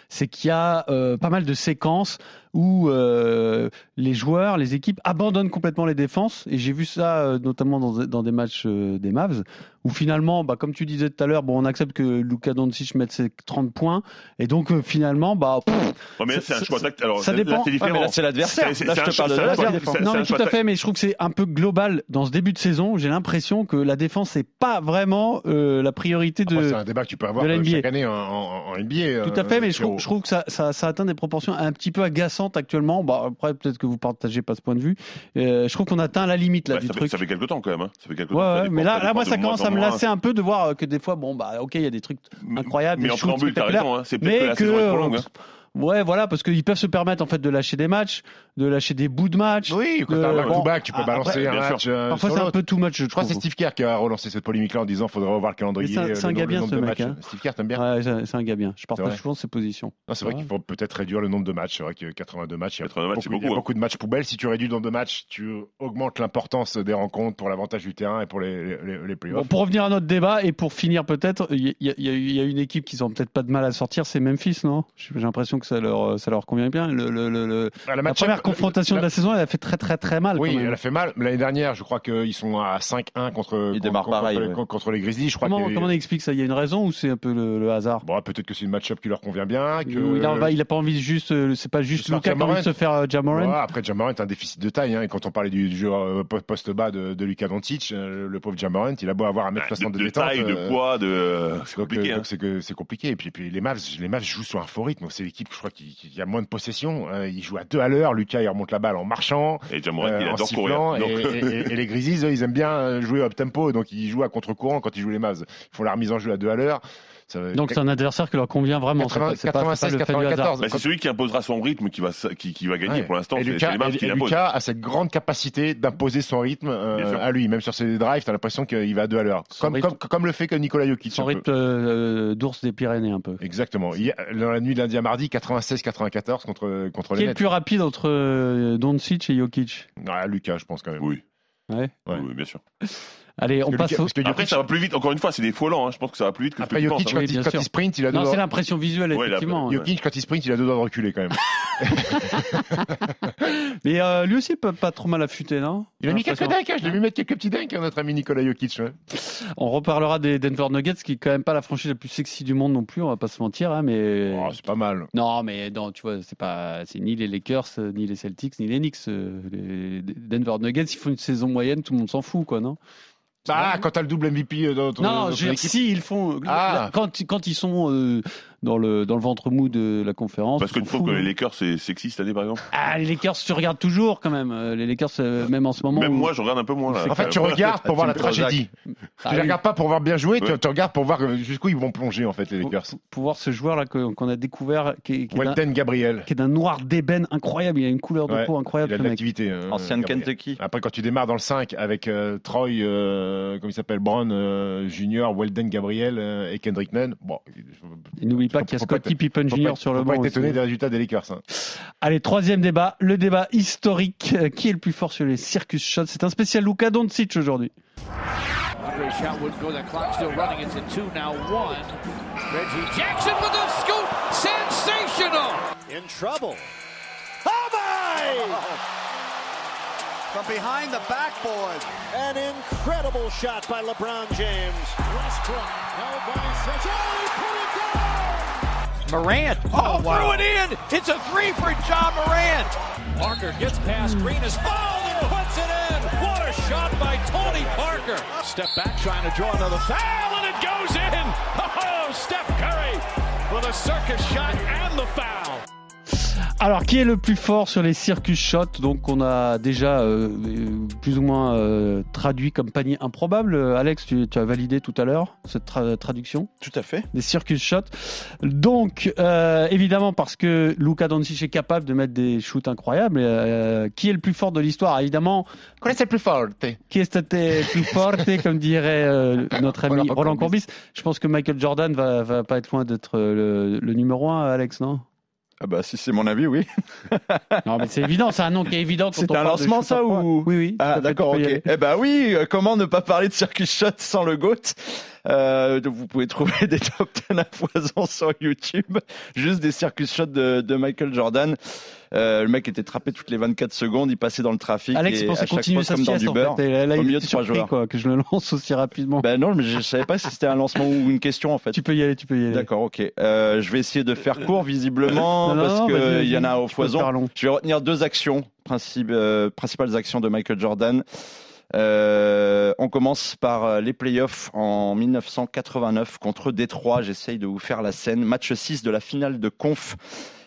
c'est qu'il y a euh, pas mal de séquences où euh, les joueurs, les équipes abandonnent complètement les défenses et j'ai vu ça euh, notamment dans, dans des matchs euh, des Mavs où finalement, bah, comme tu disais tout à l'heure, bon on accepte que Luka Doncic mette ses 30 points et donc euh, finalement bah pff,
Ouais, mais c'est un choix tactique. Alors,
ça dépend.
c'est
Ouais,
différent.
mais là, c'est l'adversaire.
C'est-
Là, je
un
te parle de l'adversaire.
non mais tout à fait, mais je trouve que c'est un peu global dans ce début de saison. J'ai l'impression que la défense c'est pas vraiment euh, la priorité de.
C'est un débat que tu peux avoir
de la NBA.
chaque année en, en- en NBA.
Tout à
euh,
fait, mais je trouve, je trouve que ça, ça, ça atteint des proportions un petit peu agaçantes actuellement. Bon, après, peut-être que vous partagez pas ce point de vue. Euh, je trouve qu'on atteint la limite là
Ouais,
du
ça, fait,
truc.
ça fait quelques temps quand même. Hein. Ça fait quelques
Ouais,
temps. ça
ouais,
dépend-
mais là, moi, ça commence
en
à me lasser un peu de voir que des fois, bon, bah, ok, il y a des trucs incroyables,
Mais
des
en préambule, t'as raison. Hein. C'est peut-être que
mais
la saison est trop longue.
euh,
Hein.
Ouais, voilà, parce qu'ils peuvent se permettre en fait de lâcher des matchs, de lâcher des bouts de match.
Oui, quand t'as un
bon,
back-to-back, tu peux
après,
balancer un match. euh,
Parfois, c'est un peu too much, je
Je crois que c'est. Steve Kerr qui a relancé cette polémique-là en disant qu'il faudrait revoir le calendrier.
C'est un-
euh,
un
le
gars bien, ce
de
mec,
matchs.
hein.
Steve Kerr, t'aimes bien?
Ouais, c'est un gars bien. Je partage souvent ses positions.
Non, c'est vrai qu'il faut peut-être réduire le nombre de matchs. C'est vrai que 82 matchs, il y a,
82 matchs, c'est
beaucoup, il y a
beaucoup, hein.
beaucoup de matchs poubelles. Si tu réduis le nombre de matchs, tu augmentes l'importance des rencontres pour l'avantage du terrain et pour les, les, les
Bon,
playoffs.
pour revenir à notre débat et pour finir peut-être, il y, a- y y une équipe qui n'ont peut-être pas de mal à sortir, c'est Memphis, non? J'ai j'ai l'impression que ça leur, ça leur convient bien. Le, le- le- le-
Ah,
la première confrontation
la-
de la saison, elle a fait très très très mal.
Oui,
quand même.
elle a fait mal. L'année dernière, je crois qu'ils sont à 5-1 contre, contre,
démarrent
contre-
pareil,
contre-
ouais.
contre les Grizzlies. Je crois
Comment,
que
comment on explique ça? Il y a une raison ou c'est un peu le, le hasard?
Bon, peut-être que c'est une match-up qui leur convient bien. Que...
il, a, il a pas envie de juste, euh, c'est pas juste
de se
Lucas
faire
qui a envie de se faire euh, Jamorant.
Ouais, après, Jamorant est un déficit de taille. Hein, et quand on parlait du, du joueur euh, po- poste bas de, de Lucas Doncic, euh, le pauvre Jamorant, il a beau avoir un mètre
De,
60 de,
de
détente.
taille, de
euh,
poids, de. C'est compliqué.
euh,
hein.
donc c'est que c'est compliqué. Et puis, puis les Mavs, les Mavs jouent sur un faux rythme. C'est l'équipe je crois qu'il y a moins de possession. Euh, il joue à deux à l'heure. Lucas, il remonte la balle en marchant.
Et Jamorant,
euh,
il
en
adore courir.
sifflant, et,
Donc,
et- et- et les Grizzlies, eux, ils aiment bien euh, jouer up tempo, donc ils jouent à contre-courant quand ils jouent les Mavs. Ils font la remise en jeu à deux à l'heure.
Donc c'est un adversaire qui leur convient vraiment. c'est pas- c'est pas- c'est pas le fait du hasard.
96,
bah, c'est celui qui imposera son rythme qui va, qui, qui va gagner
Ouais.
pour l'instant.
Et Lucas, et-
qui
et a cette grande capacité d'imposer son rythme euh, à lui. Même sur ses drives, t'as l'impression qu'il va à deux à l'heure. Comme,
rythme-
comme, comme le fait que Nicolas Jokic.
Son rythme euh, d'ours des Pyrénées un peu.
Exactement. Dans la nuit de lundi à mardi, 96-94 contre, contre
Qui
les
est le plus rapide entre euh, Doncic et Jokic?
Ah, Lucas, je pense quand même.
Oui,
Ouais.
Ouais.
oui, bien sûr.
Allez, on passe
parce que
Après, ça va plus vite. Encore une fois, c'est des faux lents. hein. Je pense que ça va plus vite que
Après
ce que tu
Jokic,
penses,
quand.
Oui,
il, quand sprint, il a deux
Non, c'est l'impression visuelle,
Ouais,
effectivement.
Jokic, quand il sprint, il a deux doigts de reculer quand même.
Mais euh, lui aussi, pas, pas trop mal affûté, non?
Il a mis
J'ai
quelques dinks, hein. je l'ai vu mettre quelques petits dinks, hein, notre ami Nicolas Jokic. ouais.
On reparlera des Denver Nuggets, qui est quand même pas la franchise la plus sexy du monde non plus, on va pas se mentir, hein, mais...
Oh, c'est pas mal.
Non, mais non, tu vois, c'est pas, c'est ni les Lakers, ni les Celtics, ni les Knicks. euh, les Denver Nuggets, ils font une saison moyenne, tout le monde s'en fout, quoi, non?
Ah, quand t'as le double MVP euh, dans ton,
Non,
dans ton
je veux dire,
équipe.
si ils font,
Ah.
quand, quand ils sont euh, dans le dans le ventre mou de la conférence.
Parce que tu trouves que les Lakers, c'est sexy cette année, par exemple
Ah, les Lakers, tu regardes toujours quand même. Euh, Les Lakers, euh, même en ce moment.
Même
où-
moi, je regarde un peu moins. Là.
En fait, tu regardes pour voir la tragédie.
Ah
tu les regardes pas pour voir bien jouer, tu,
Ouais.
tu regardes pour voir euh, jusqu'où ils vont plonger, en fait, les Lakers.
pour- pour voir ce joueur là que- qu'on a découvert, qui, est- qui
Welton Gabriel.
qui est d'un noir d'ébène incroyable. Il a une couleur de
Ouais,
peau
Il
incroyable.
a
ce
de l'activité. hein,
Ancienne. Kentucky.
Après, quand tu démarres dans le 5 avec euh, Troy, euh, comme il s'appelle, Brown euh, Junior, Weldon Gabriel et Kendrick Nunn, bon,
n'oublie pas qu'il y a Pippen Jr. sur le banc.
pas être
aussi.
étonné des résultats des Lakers. hein.
Allez, troisième débat, le débat historique. Euh, Qui est le plus fort sur les circus shots? C'est un spécial Luka Doncic aujourd'hui.
In trouble. Oh my! From behind the backboard. An incredible shot by LeBron James. Westbrook held by Seth. Oh, he put it down!
Morant. Oh, oh threw it in. It's a three for John Morant. Parker gets past Green is fouled and puts it in. What a shot by Tony Parker. Step back trying to draw another foul and it goes in. Oh, Steph Curry with a circus shot and the foul.
Alors, qui est le plus fort sur les circus shots? Donc, on a déjà euh, plus ou moins euh, traduit comme panier improbable. Alex, tu, tu as validé tout à l'heure cette tra- traduction?
Tout à fait.
des circus shots. Donc, euh, évidemment, parce que Luka Doncic est capable de mettre des shoots incroyables. euh, qui est le plus fort de l'histoire? Évidemment,
Quel est le plus fort?
qui est le plus fort comme dirait euh, notre ami
Roland
Roland
Courbis.
Je pense que Michael Jordan va, va pas être loin d'être le, le numéro un, Alex, non?
Ah bah si c'est mon avis, oui.
Non, mais c'est évident, c'est un nom qui est évident. on
un lancement, ça, ou-
Oui, oui.
Ah d'accord, ok. Eh ben oui, euh, comment ne pas parler de circus shot sans le GOAT? Euh, Vous pouvez trouver des top 10 à foison sur YouTube, juste des circus shots de, de Michael Jordan. Euh, le mec était trappé toutes les 24 secondes, il passait dans le trafic
Alex
et
pensait
à chaque
continuer
fois
sa
comme dans du
en
beurre.
fait. Là,
au
il
milieu de trois joueurs.
quoi, que je le lance aussi rapidement.
Ben non, mais je savais pas si c'était un lancement ou une question en fait.
tu peux y aller, tu peux y aller.
D'accord, ok. Euh, je vais essayer de faire court visiblement
Non, non,
parce qu'il y en a au foison. Je vais retenir deux actions, euh, principales actions de Michael Jordan. Euh, on commence par euh, les playoffs en 1989 contre Détroit. J'essaye de vous faire la scène. Match 6 de la finale de conf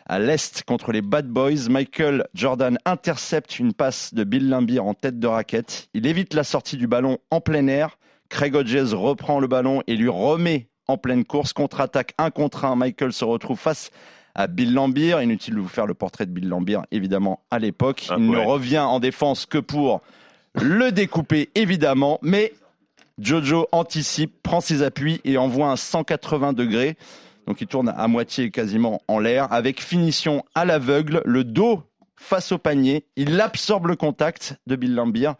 à l'Est contre les Bad Boys. Michael Jordan intercepte une passe de Bill Lambier en tête de raquette. Il évite la sortie du ballon en plein air. Craig Hodges reprend le ballon et lui remet en pleine course. Contre-attaque 1 contre 1. Michael se retrouve face à Bill Lambier. Inutile de vous faire le portrait de Bill Lambier, évidemment, à l'époque.
Ah,
Il ne revient en défense que pour le découper, évidemment. Mais Jojo anticipe, prend ses appuis et envoie un 180 degrés. Donc il tourne à moitié quasiment en l'air avec finition à l'aveugle, le dos face au panier. Il absorbe le contact de Bill Lambier.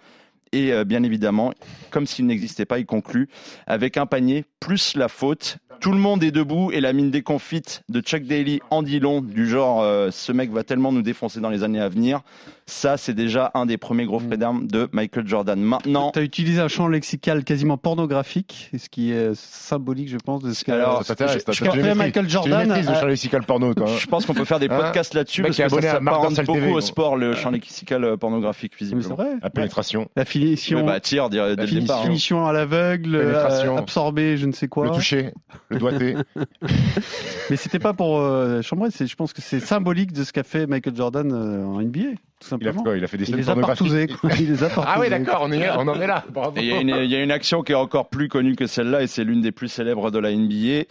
Et euh, bien évidemment, comme s'il n'existait pas, il conclut avec un panier plus la faute. Tout le monde est debout et la mine déconfite de Chuck Daly en dit long, du genre euh, ce mec va tellement nous défoncer dans les années à venir. Ça, c'est déjà un des premiers gros faits d'armes de Michael Jordan. Maintenant,
Tu as utilisé un champ lexical quasiment pornographique, ce qui est symbolique, je pense, de ce que
Alors,
Ça
je- je
tu
Michael
Tu
Jordan
maîtrises le champ lexical porno, toi.
je pense qu'on peut faire des
Hein
podcasts là-dessus parce
qui est
que ça
Dorcel
beaucoup
TV,
au sport, le champ lexical euh, pornographique, visiblement.
vrai.
La pénétration,
La finition,
bah, tire dès le
finition.
départ. hein.
finition à l'aveugle,
Pénétration.
euh, absorbé, je ne sais quoi.
le toucher, le doigté.
Mais c'était pas pour euh, chambrer, c'est, je pense que c'est symbolique de ce qu'a fait Michael Jordan euh, en NBA, tout
Il a
simplement.
Il a fait des scènes.
Il les a
Ah ouais, d'accord, on, en est là. Bravo.
Et Il y, a une- il y a une action qui est encore plus connue que celle-là et c'est l'une des plus célèbres de la NBA.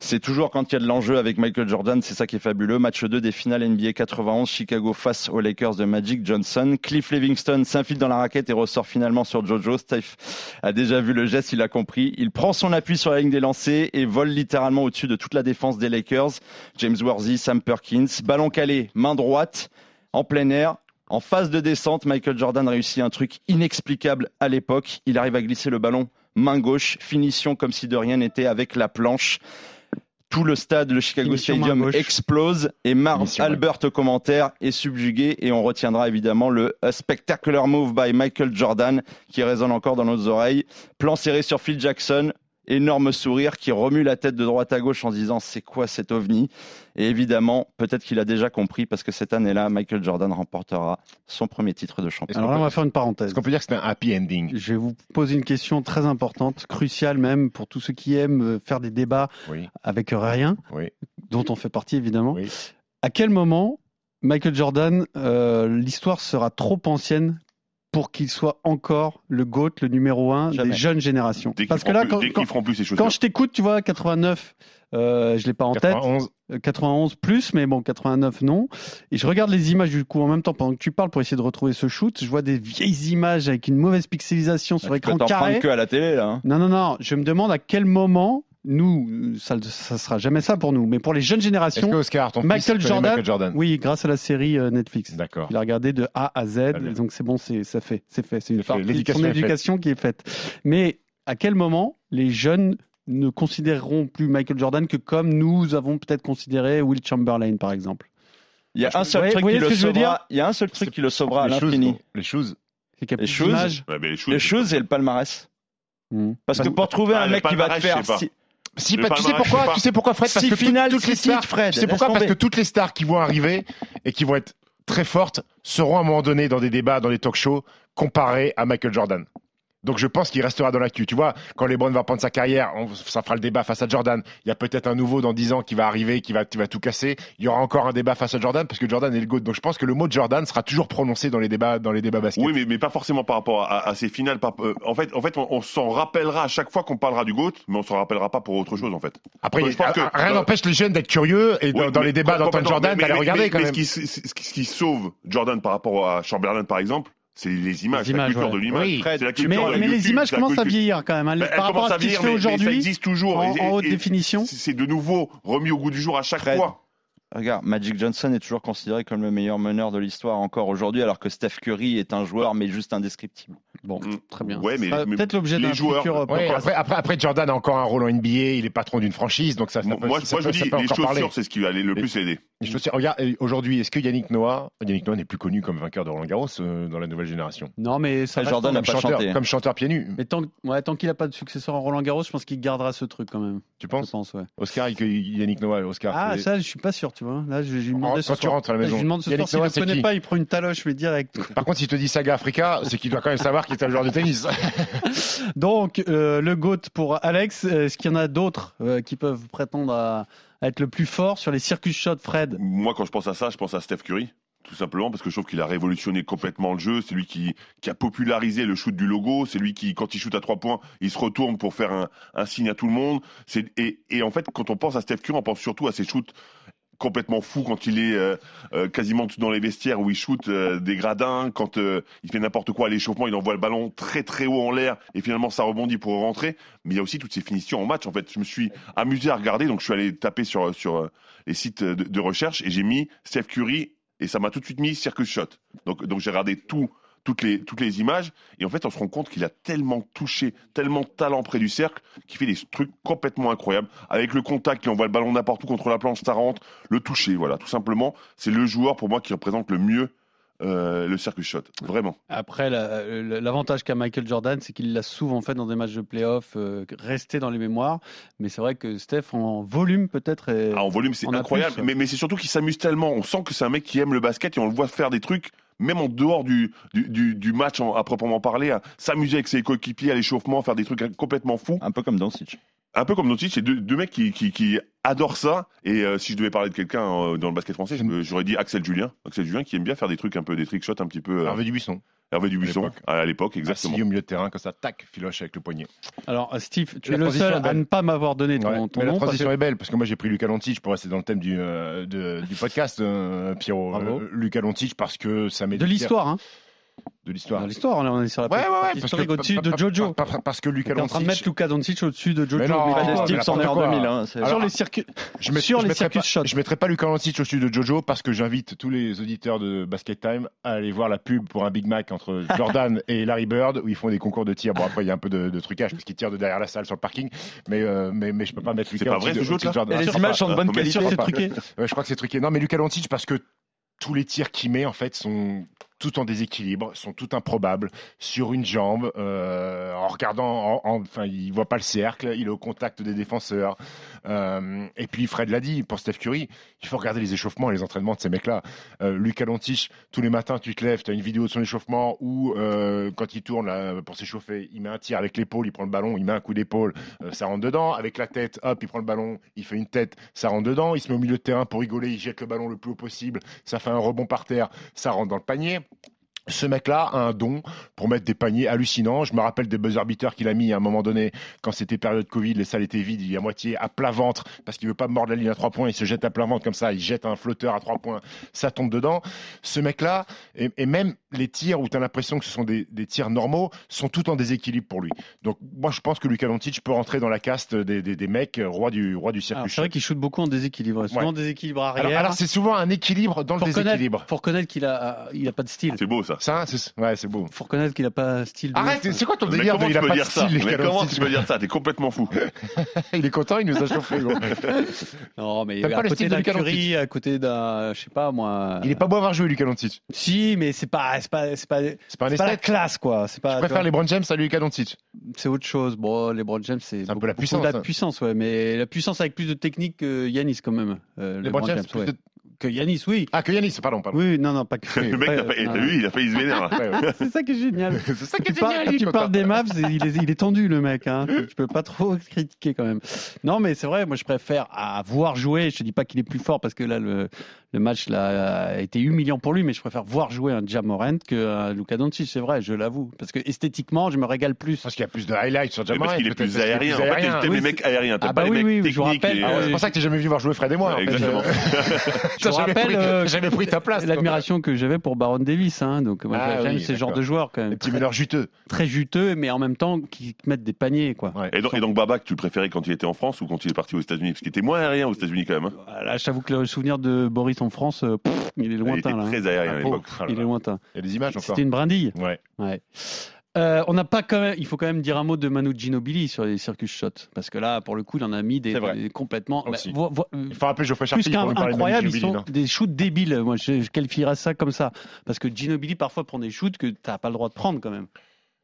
C'est toujours quand il y a de l'enjeu avec Michael Jordan, c'est ça qui est fabuleux. Match 2 des finales NBA 91, Chicago face aux Lakers de Magic Johnson. Cliff Livingston s'infile dans la raquette et ressort finalement sur Jojo. Steph a déjà vu le geste, il a compris. Il prend son appui sur la ligne des lancers et vole littéralement au-dessus de toute la défense des Lakers. James Worthy, Sam Perkins, ballon calé, main droite, en plein air. En phase de descente, Michael Jordan réussit un truc inexplicable à l'époque. Il arrive à glisser le ballon main gauche, finition comme si de rien n'était avec la planche. Tout le stade, le Chicago
Finition
Stadium explose et Marv Albert au commentaire est subjugué et on retiendra évidemment le A Spectacular Move by Michael Jordan qui résonne encore dans nos oreilles. Plan serré sur Phil Jackson, énorme sourire qui remue la tête de droite à gauche en se disant c'est quoi cet ovni? Et évidemment, peut-être qu'il a déjà compris parce que cette année-là, Michael Jordan remportera son premier titre de champion.
Alors là, on va faire une parenthèse.
Est-ce qu'on peut dire que c'était un happy ending?
Je vais vous poser une question très importante, cruciale même pour tous ceux qui aiment euh, faire des débats
Oui,
avec rien,
oui,
dont on fait partie évidemment.
oui.
À quel moment Michael Jordan, euh, l'histoire sera trop ancienne pour qu'il soit encore le GOAT, le numéro un
Jamais.
des jeunes générations
Dès
Parce que là,
plus-
quand,
dès
quand-
qu'ils feront plus ces choses.
quand je t'écoute, tu vois, 89, euh, je l'ai pas en tête.
91.
Euh, 91 plus, mais bon, 89 non. Et je regarde les images du coup en même temps pendant que tu parles pour essayer de retrouver ce shoot. Je vois des vieilles images avec une mauvaise pixelisation sur
Tu peux
écran
t'en
carré.
prendre que à la télé là. hein.
Non, non, non. Je me demande à quel moment nous, ça, ça sera jamais ça pour nous, mais pour les jeunes générations,
que Oscar, ton
Michael
fils
Jordan,
Michael Jordan?
oui, grâce à la série euh, Netflix.
D'accord.
Il a regardé de A à Z, donc c'est bon, c'est ça fait, c'est fait, c'est une partie de son éducation qui est faite. Mais à quel moment les jeunes ne considéreront plus Michael Jordan que comme nous avons peut-être considéré Will Chamberlain, par exemple?
Il y a un seul truc qui le sauvera. Il y a un seul truc qui le sauvera à
Les choses,
l'infini.
les choses.
Les choses-
d'images.
Ouais, mais les choses,
Les choses et le palmarès.
Hmm.
Parce que
Parce-
pour trouver
Ah,
un mec qui va te faire
pas.
Si, bah, tu sais
sais
pourquoi
pas.
Tu sais pourquoi Fred Parce que toutes- les stars.
Fred.
Tu sais pourquoi Parce que toutes les stars qui vont arriver et qui vont être très fortes seront à un moment donné dans des débats, dans des talk shows, comparées à Michael Jordan. Donc je pense qu'il restera dans l'actu. Tu vois, quand LeBron va prendre sa carrière, on- ça fera le débat face à Jordan. Il y a peut-être un nouveau dans 10 ans qui va arriver, qui va, qui va tout casser. Il y aura encore un débat face à Jordan parce que Jordan est le GOAT. Donc je pense que le mot de Jordan sera toujours prononcé dans les débats, dans les débats basket.
Oui, mais, mais pas forcément par rapport à, à ces finales. par- euh, en fait, en fait, on, on s'en rappellera à chaque fois qu'on parlera du GOAT, mais on s'en rappellera pas pour autre chose, en fait.
Après,
je pense que-
rien n'empêche les jeunes d'être curieux et dans,
Ouais,
dans
mais
les débats d'entendre. Jordan, d'aller regarder
mais-
quand
mais
même.
Ce qui, ce ce qui sauve Jordan par rapport à Chamberlain, par exemple, c'est les images,
Les
la culture
ouais.
de l'image.
Oui.
C'est la culture
Mais,
de la
mais les images commencent à vieillir quand même. hein.
Ben,
par rapport à ce qui se
vieillir,
fait
mais, mais ça
aujourd'hui,
existe toujours.
en,
Et-
en haute
et-
définition.
C'est de nouveau remis au goût du jour à chaque
Fred.
fois.
Regarde, Magic Johnson est toujours considéré comme le meilleur meneur de l'histoire encore aujourd'hui, alors que Steph Curry est un joueur, mais juste indescriptible.
Bon,
Mm.
très bien.
Ouais, mais- mais
peut-être l'objet d'un
joueurs-
futur euh,
Ouais, après, après, après, Jordan a encore un rôle en NBA, il est patron d'une franchise, donc ça, ça
Moi,
peut,
moi,
ça
je
peut-
dis,
ça peut
les chaussures, c'est ce qui va aller le
Les-
plus aider.
Les chaussures- regarde, aujourd'hui, est-ce que Yannick Noah, Yannick Noah n'est plus connu comme vainqueur de Roland Garros euh, dans la nouvelle génération?
Non, mais ça
Jordan n'a pas
chanteur,
chanté.
Comme chanteur pieds nus,
Mais tant, ouais, tant qu'il n'a pas de successeur en Roland Garros, je pense qu'il gardera ce truc quand même.
tu
Je
penses
pense, ouais.
Oscar, Yannick Noah, Oscar.
Ah, ça, je suis pas sûr, tu vois. Là, je, lui demandais ce
quand tu rentres à la
Là, Je
maison.
lui demande ce
Yannick
soir s'il ne connaît pas, il prend une taloche, mais direct.
Par contre, s'il te dit Saga Africa, c'est qu'il doit quand même savoir qu'il est un joueur de tennis.
Donc, euh, le GOAT pour Alex, est-ce qu'il y en a d'autres euh, qui peuvent prétendre à, à être le plus fort sur les circus shots, Fred?
Moi, quand je pense à ça, je pense à Steph Curry. Tout simplement parce que je trouve qu'il a révolutionné complètement le jeu. C'est lui qui, qui a popularisé le shoot du logo. C'est lui qui, quand il shoot à trois points, il se retourne pour faire un, un signe à tout le monde. C'est, et, et en fait, quand on pense à Steph Curry, on pense surtout à ses shoots complètement fous quand il est euh, euh, quasiment tout dans les vestiaires où il shoot euh, des gradins, quand il fait n'importe quoi à l'échauffement, il envoie le ballon très très haut en l'air et finalement ça rebondit pour rentrer. Mais il y a aussi toutes ces finitions en match. En fait, je me suis amusé à regarder, donc je suis allé taper sur sur les sites de, de recherche et j'ai mis Steph Curry et ça m'a tout de suite mis Circus Shot. Donc donc j'ai regardé tout toutes les, toutes les images, et en fait, on se rend compte qu'il a tellement touché, tellement de talent près du cercle, qu'il fait des trucs complètement incroyables. Avec le contact, il envoie le ballon n'importe où contre la planche, ça rentre, le toucher, voilà, tout simplement. C'est le joueur, pour moi, qui représente le mieux euh, le circus shot, vraiment.
Après, la- la- l'avantage qu'a Michael Jordan, c'est qu'il l'a souvent fait dans des matchs de playoff, euh, resté dans les mémoires. Mais c'est vrai que Steph, en volume peut-être,
Ah, en volume, c'est incroyable.
plus,
mais mais c'est surtout qu'il s'amuse tellement. On sent que c'est un mec qui aime le basket et on le voit faire des trucs, même en dehors du, du, du- match à proprement parler, à s'amuser avec ses coéquipiers à l'échauffement, faire des trucs complètement fous.
Un peu comme Doncic.
Un peu comme Doncic, c'est deux, deux mecs qui, qui, qui adorent ça. Et euh, si je devais parler de quelqu'un euh, dans le basket français, j'aurais dit Axel Julien. Axel Julien qui aime bien faire des trucs un peu, des trick shots un petit peu. euh,
Hervé Dubuisson.
Hervé Dubuisson, à l'époque, exactement.
Assis au milieu de terrain, comme ça, tac, filoche avec le poignet.
Alors, euh, Steve, tu
La
es le seul à ne pas m'avoir donné ton,
Ouais,
ton
mais la
nom. parce
transition
que-
est belle parce que moi j'ai pris Lucas Doncic pour rester dans le thème du, euh, de- du podcast, euh, Pierrot.
Bravo.
Euh, Lucas Doncic parce que ça met
De l'histoire, hein.
De l'histoire.
Dans l'histoire, on est sur la
Ouais, ouais, ouais.
historique
que,
au-dessus de Jojo.
pa- pa- Parce que Lucas
T'es en train de
Doncic.
mettre Luka Doncic au-dessus de Jojo.
Mais non,
mais pas
est en
n'importe quoi.
2000. Hein, c'est-
Alors,
sur les circuits.
Je mets-
sur
je
les
mettrai
circuits
pas-
shots.
Je mettrai pas Lucas Doncic au-dessus de Jojo parce que j'invite tous les auditeurs de Basket Time à aller voir la pub pour un Big Mac entre Jordan et Larry Bird où ils font des concours de tir. Bon après il y a un peu de, de trucage parce qu'ils tirent de derrière la salle sur le parking, mais euh, mais, mais je peux pas mettre Lucas.
pas vrai,
au-dessus
ce
de- au-dessus de
jeu-là
Jordan.
Et les images sont de bonne qualité.
C'est
pas.
truqué.
Je crois que c'est truqué. Non, mais Lucas Doncic parce que tous les tirs qu'il met en fait sont tout en déséquilibre, sont tout improbables sur une jambe, euh, en regardant, en- en- enfin il voit pas le cercle, il est au contact des défenseurs. Euh, et puis Fred l'a dit pour Steph Curry, il faut regarder les échauffements et les entraînements de ces mecs-là. Euh, Lucas Doncic, tous les matins tu te lèves, tu as une vidéo de son échauffement où euh, quand il tourne là, pour s'échauffer, il met un tir avec l'épaule, il prend le ballon, il met un coup d'épaule, euh, ça rentre dedans. Avec la tête, hop, il prend le ballon, il fait une tête, ça rentre dedans. Il se met au milieu de terrain pour rigoler, il jette le ballon le plus haut possible, ça fait un rebond par terre, ça rentre dans le panier. Ce mec-là a un don pour mettre des paniers hallucinants. Je me rappelle des buzzer beaters qu'il a mis à un moment donné quand c'était période Covid, les salles étaient vides, il est à moitié à plat ventre parce qu'il veut pas mordre la ligne à trois points, il se jette à plat ventre comme ça, il jette un flotteur à trois points, ça tombe dedans. Ce mec-là, et, et même les tirs où tu as l'impression que ce sont des, des tirs normaux, sont tout en déséquilibre pour lui. Donc moi je pense que Lucas Doncic peut rentrer dans la caste des, des, des mecs euh, roi du roi du circuit.
C'est vrai qu'il shoot beaucoup en déséquilibre. Souvent
Ouais.
déséquilibre arrière.
alors, alors, c'est souvent un équilibre dans le déséquilibre.
faut reconnaître qu'il a, il a pas de style.
C'est beau ça.
Ça, c'est ouais, c'est beau.
Faut reconnaître qu'il a pas style. de
Arrête, c'est quoi ton
Mais
délire
comment
de, Il a
peux
pas de
dire ça
style,
Mais comment tu peux dire ça T'es complètement fou.
Il est content, il nous a chauffé. gros.
Non, mais
T'aimes pas
à
le
côté
style de
Curry, à côté d'un, je sais pas moi.
Il est pas beau à avoir joué, Lucas Doncic.
Si, mais c'est pas, c'est pas, c'est pas,
C'est pas
la classe quoi. C'est pas.
Je
tu
préfère les Brown James à Lucas Doncic.
C'est autre chose. Bon, les Brown James, c'est
C'est un peu la puissance,
La
hein.
puissance, ouais, mais la puissance avec plus de technique que Yanis quand même. euh,
Les Brown James,
Que Yanis, oui.
Ah, que Yanis, pardon, pardon.
Oui, non, non, pas que.
Le mec,
Ouais,
t'as pas- vu, il a failli se vénérer. là.
Ouais, ouais.
C'est ça qui est génial.
C'est ça qui
tu
est
parles,
génial,
quand
il est
tu parles des Mavs, il est, il est tendu le mec. Hein. Tu peux pas trop critiquer quand même. Non, mais c'est vrai, moi je préfère à voir jouer. Je te dis pas qu'il est plus fort parce que là le, le match là, a été humiliant pour lui, mais je préfère voir jouer un Jamorant que un Luka Doncic. C'est vrai, je l'avoue, parce que esthétiquement, je me régale plus.
Parce qu'il y a plus de highlights sur Jamal.
parce qu'il est plus aérien. En fait, t'aimes
Oui,
les mecs aériens, t'aimes
Ah
pas
bah
les
oui,
mecs
oui, je
techniques. et,
Ah ouais,
euh,
c'est pour ça que t'es jamais venu voir jouer Fred et moi. en fait.
Exactement.
Je
T'as
vous
jamais
rappelle
pris-
euh,
t'as jamais pris ta place.
l'admiration que j'avais pour Baron Davis. Hein. Donc moi
Ah
j'aime
oui,
ces genres de joueurs quand
Les
même.
petits
Très,
meneurs juteux.
très juteux, mais en même temps qui mettent des paniers quoi.
Ouais.
Et donc, et donc Babac, tu le préférais quand il était en France ou quand il est parti aux États-Unis? Parce qu'il était moins aérien aux États-Unis quand même. hein.
Ah, Là, je t'avoue que le souvenir de Boris en France, euh, pff, il est
Il était
lointain là. hein.
très aérien à
Ah,
l'époque.
pauvre. Ah
Il est lointain.
Il y a des images encore.
C'était une brindille.
Ouais.
Ouais. Euh, on n'a pas quand même, il faut quand même dire un mot de Manu Ginobili sur les circus shots parce que là, pour le coup, il en a mis des, complètement. Bah, vo- vo-
Il faut rappeler Geoffrey Charpie
plus
pour parler de Manu
ils sont
Ginobili, non
des shoots débiles. Moi, je, je qualifierais ça comme ça parce que Ginobili parfois prend des shoots que t'as pas le droit de prendre quand même.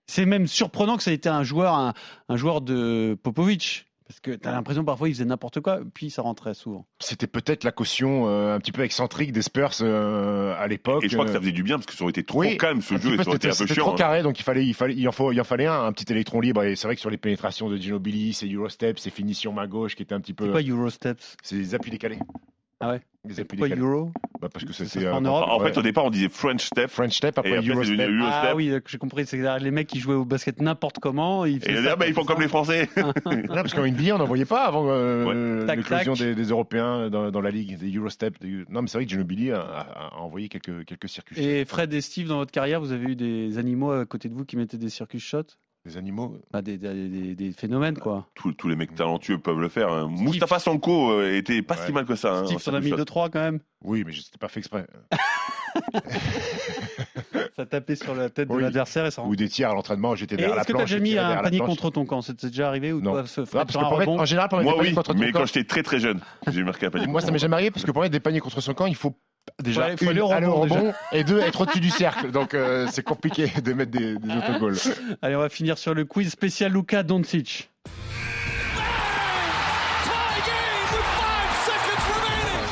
C'est même surprenant que ça ait été un joueur, un, un joueur de Popovic. Parce que tu as l'impression parfois il faisait n'importe quoi, puis ça rentrait souvent.
C'était peut-être la caution euh, un petit peu excentrique des Spurs euh, à l'époque.
Et je crois que
euh,
ça faisait du bien parce que ça aurait été trop
Oui,
calme ce
un
jeu et
peu,
ça aurait été un
C'était
peu
c'était
chiant.
trop
hein.
carré, donc il fallait, il fallait, il en faut, il en fallait un, un petit électron libre. Et c'est vrai que sur les pénétrations de Ginobili, ses Eurostep, ses finitions main gauche qui étaient un petit
C'est
peu,
quoi Eurosteps?
c'est des appuis décalés.
Ah ouais
appuis
Pourquoi. Euro
Bah, parce que c'était euh,
en Europe
En
ouais.
fait, au départ, on disait French Step.
French step
Et
après
après, devenu Eurostep.
Ah oui, j'ai compris. C'est les mecs qui jouaient au basket n'importe comment. Ils
Et
ça
ah, bah, ils font comme les Français.
Non, parce qu'en NBA, on n'en voyait pas avant euh,
Tac,
l'éclosion des, des Européens dans, dans la ligue, des Eurostep. des- Non, mais c'est vrai que Ginobili a, a- a envoyé quelques, quelques circuits.
Et Fred et Steve, dans votre carrière, vous avez eu des animaux à côté de vous qui mettaient des circus shots?
Des animaux.
Bah, des, des, des- des phénomènes, quoi.
tous, tous les mecs talentueux peuvent le faire. hein. Mustafa Sanko euh, était pas si mal que ça. hein,
Steve,
en
t'en as mis
circuit
2-3 quand même
Oui, mais je n'étais pas fait exprès.
Ça tapait sur la tête de l'adversaire et ça
Ou des tirs à l'entraînement, j'étais derrière la
est-ce que t'as
planche.
déjà mis un panier
planche.
contre ton camp? C'est déjà arrivé ou
Non.
toi, ce
Non,
Fred,
parce
sur
que
un
pour mettre-
rebond
en général, pour mettre
Moi
des paniers
oui,
contre
mais
ton
quand
camp,
j'étais très très jeune, j'ai marqué un panier.
moi ça m'est jamais arrivé parce que pour mettre des paniers contre son camp, il faut Déjà,
Ouais, il faut aller au
aller au
rebond,
et deux, être au-dessus du cercle. Donc, euh, c'est compliqué de mettre des, des autogols.
Allez, on va finir sur le quiz spécial Luka Doncic.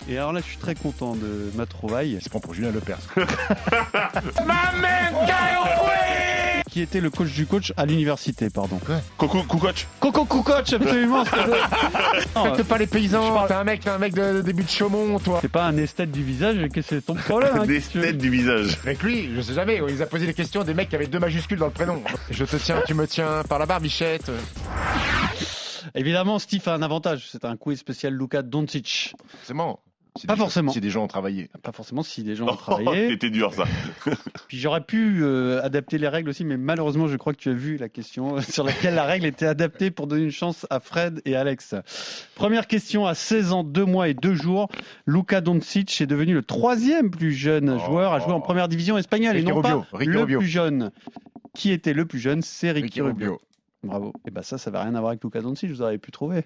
Et alors là, je suis très content de ma trouvaille.
Il se prend pour Julien Lepers.
Qui était le coach du coach à l'université, pardon.
Coco, coach.
Coco coach, absolument.
Faites pas les paysans. T'es un mec, t'es un mec de, de début de Chaumont, toi.
C'est pas un esthète du visage, qu'est-ce que c'est ton problème hein, veux
têtes du visage.
Avec lui, je sais jamais. Il a posé des questions des mecs qui avaient deux majuscules dans le prénom. Je te tiens, tu me tiens par la barbichette.
Évidemment, Steve a un avantage. C'est un quiz spécial Luka Doncic.
Forcément.
Pas forcément.
Si des gens ont travaillé.
Pas forcément si des gens ont
Oh,
travaillé.
C'était dur ça.
Puis j'aurais pu euh, adapter les règles aussi, mais malheureusement, je crois que tu as vu la question sur laquelle la règle était adaptée pour donner une chance à Fred et Alex. Première question à 16 ans, 2 mois et 2 jours. Luka Doncic est devenu le troisième plus jeune
Oh.
joueur à jouer en première division espagnole et non
Rubio,
pas
Ricky
le
Rubio.
plus jeune. Qui était le plus jeune? C'est Ricky,
Ricky
Rubio.
Rubio.
Bravo. Et ben ça, ça va rien à voir avec Luka Doncic. Vous auriez pu trouver.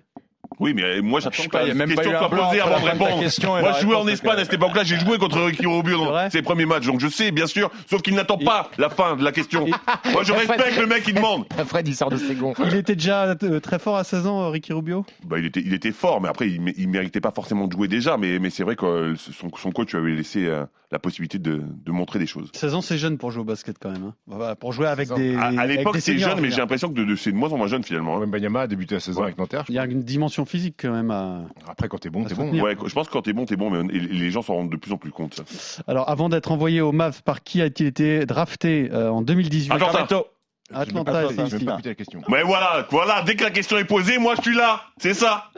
Oui, mais moi
Je
j'attends
pas, il y
la
a même pas
question
eu un blanc
posée avant de répondre.
question et
Moi je jouais en Espagne à cette époque-là, j'ai joué contre Ricky Rubio dans ses premiers matchs, donc je sais bien sûr, sauf qu'il n'attend pas la fin de la question. Moi je respecte le mec qui demande.
Fred, il sort de ses gonds.
Il était déjà euh, très fort à 16 ans, euh, Ricky Rubio?
Bah, il était, il était fort, mais après il, il méritait pas forcément de jouer déjà, mais, mais c'est vrai que euh, son, son coach lui avait laissé euh, la possibilité de, de montrer des choses.
16 ans, c'est jeune pour jouer au basket quand même. hein. Voilà, pour jouer avec
16 ans.
des.
À, à l'époque c'est jeune,
je
mais j'ai l'impression que de, de- c'est de moins en moins jeune finalement. hein.
Même Banyama a débuté à 16 ans
Ouais.
avec Nanterre.
Il y a une dimension physique quand même à.
Après, quand t'es bon, t'es bon.
Ouais, je pense que quand t'es bon, t'es bon, mais et les gens s'en rendent de plus en plus compte. ça.
Alors, avant d'être envoyé au MAV, par qui a-t-il été drafté euh, en 2018
Atlanta.
Atlanta,
Je
c'est
vais
ici.
même pas la question.
Mais voilà, voilà, dès que la question est posée, moi je suis là, c'est ça.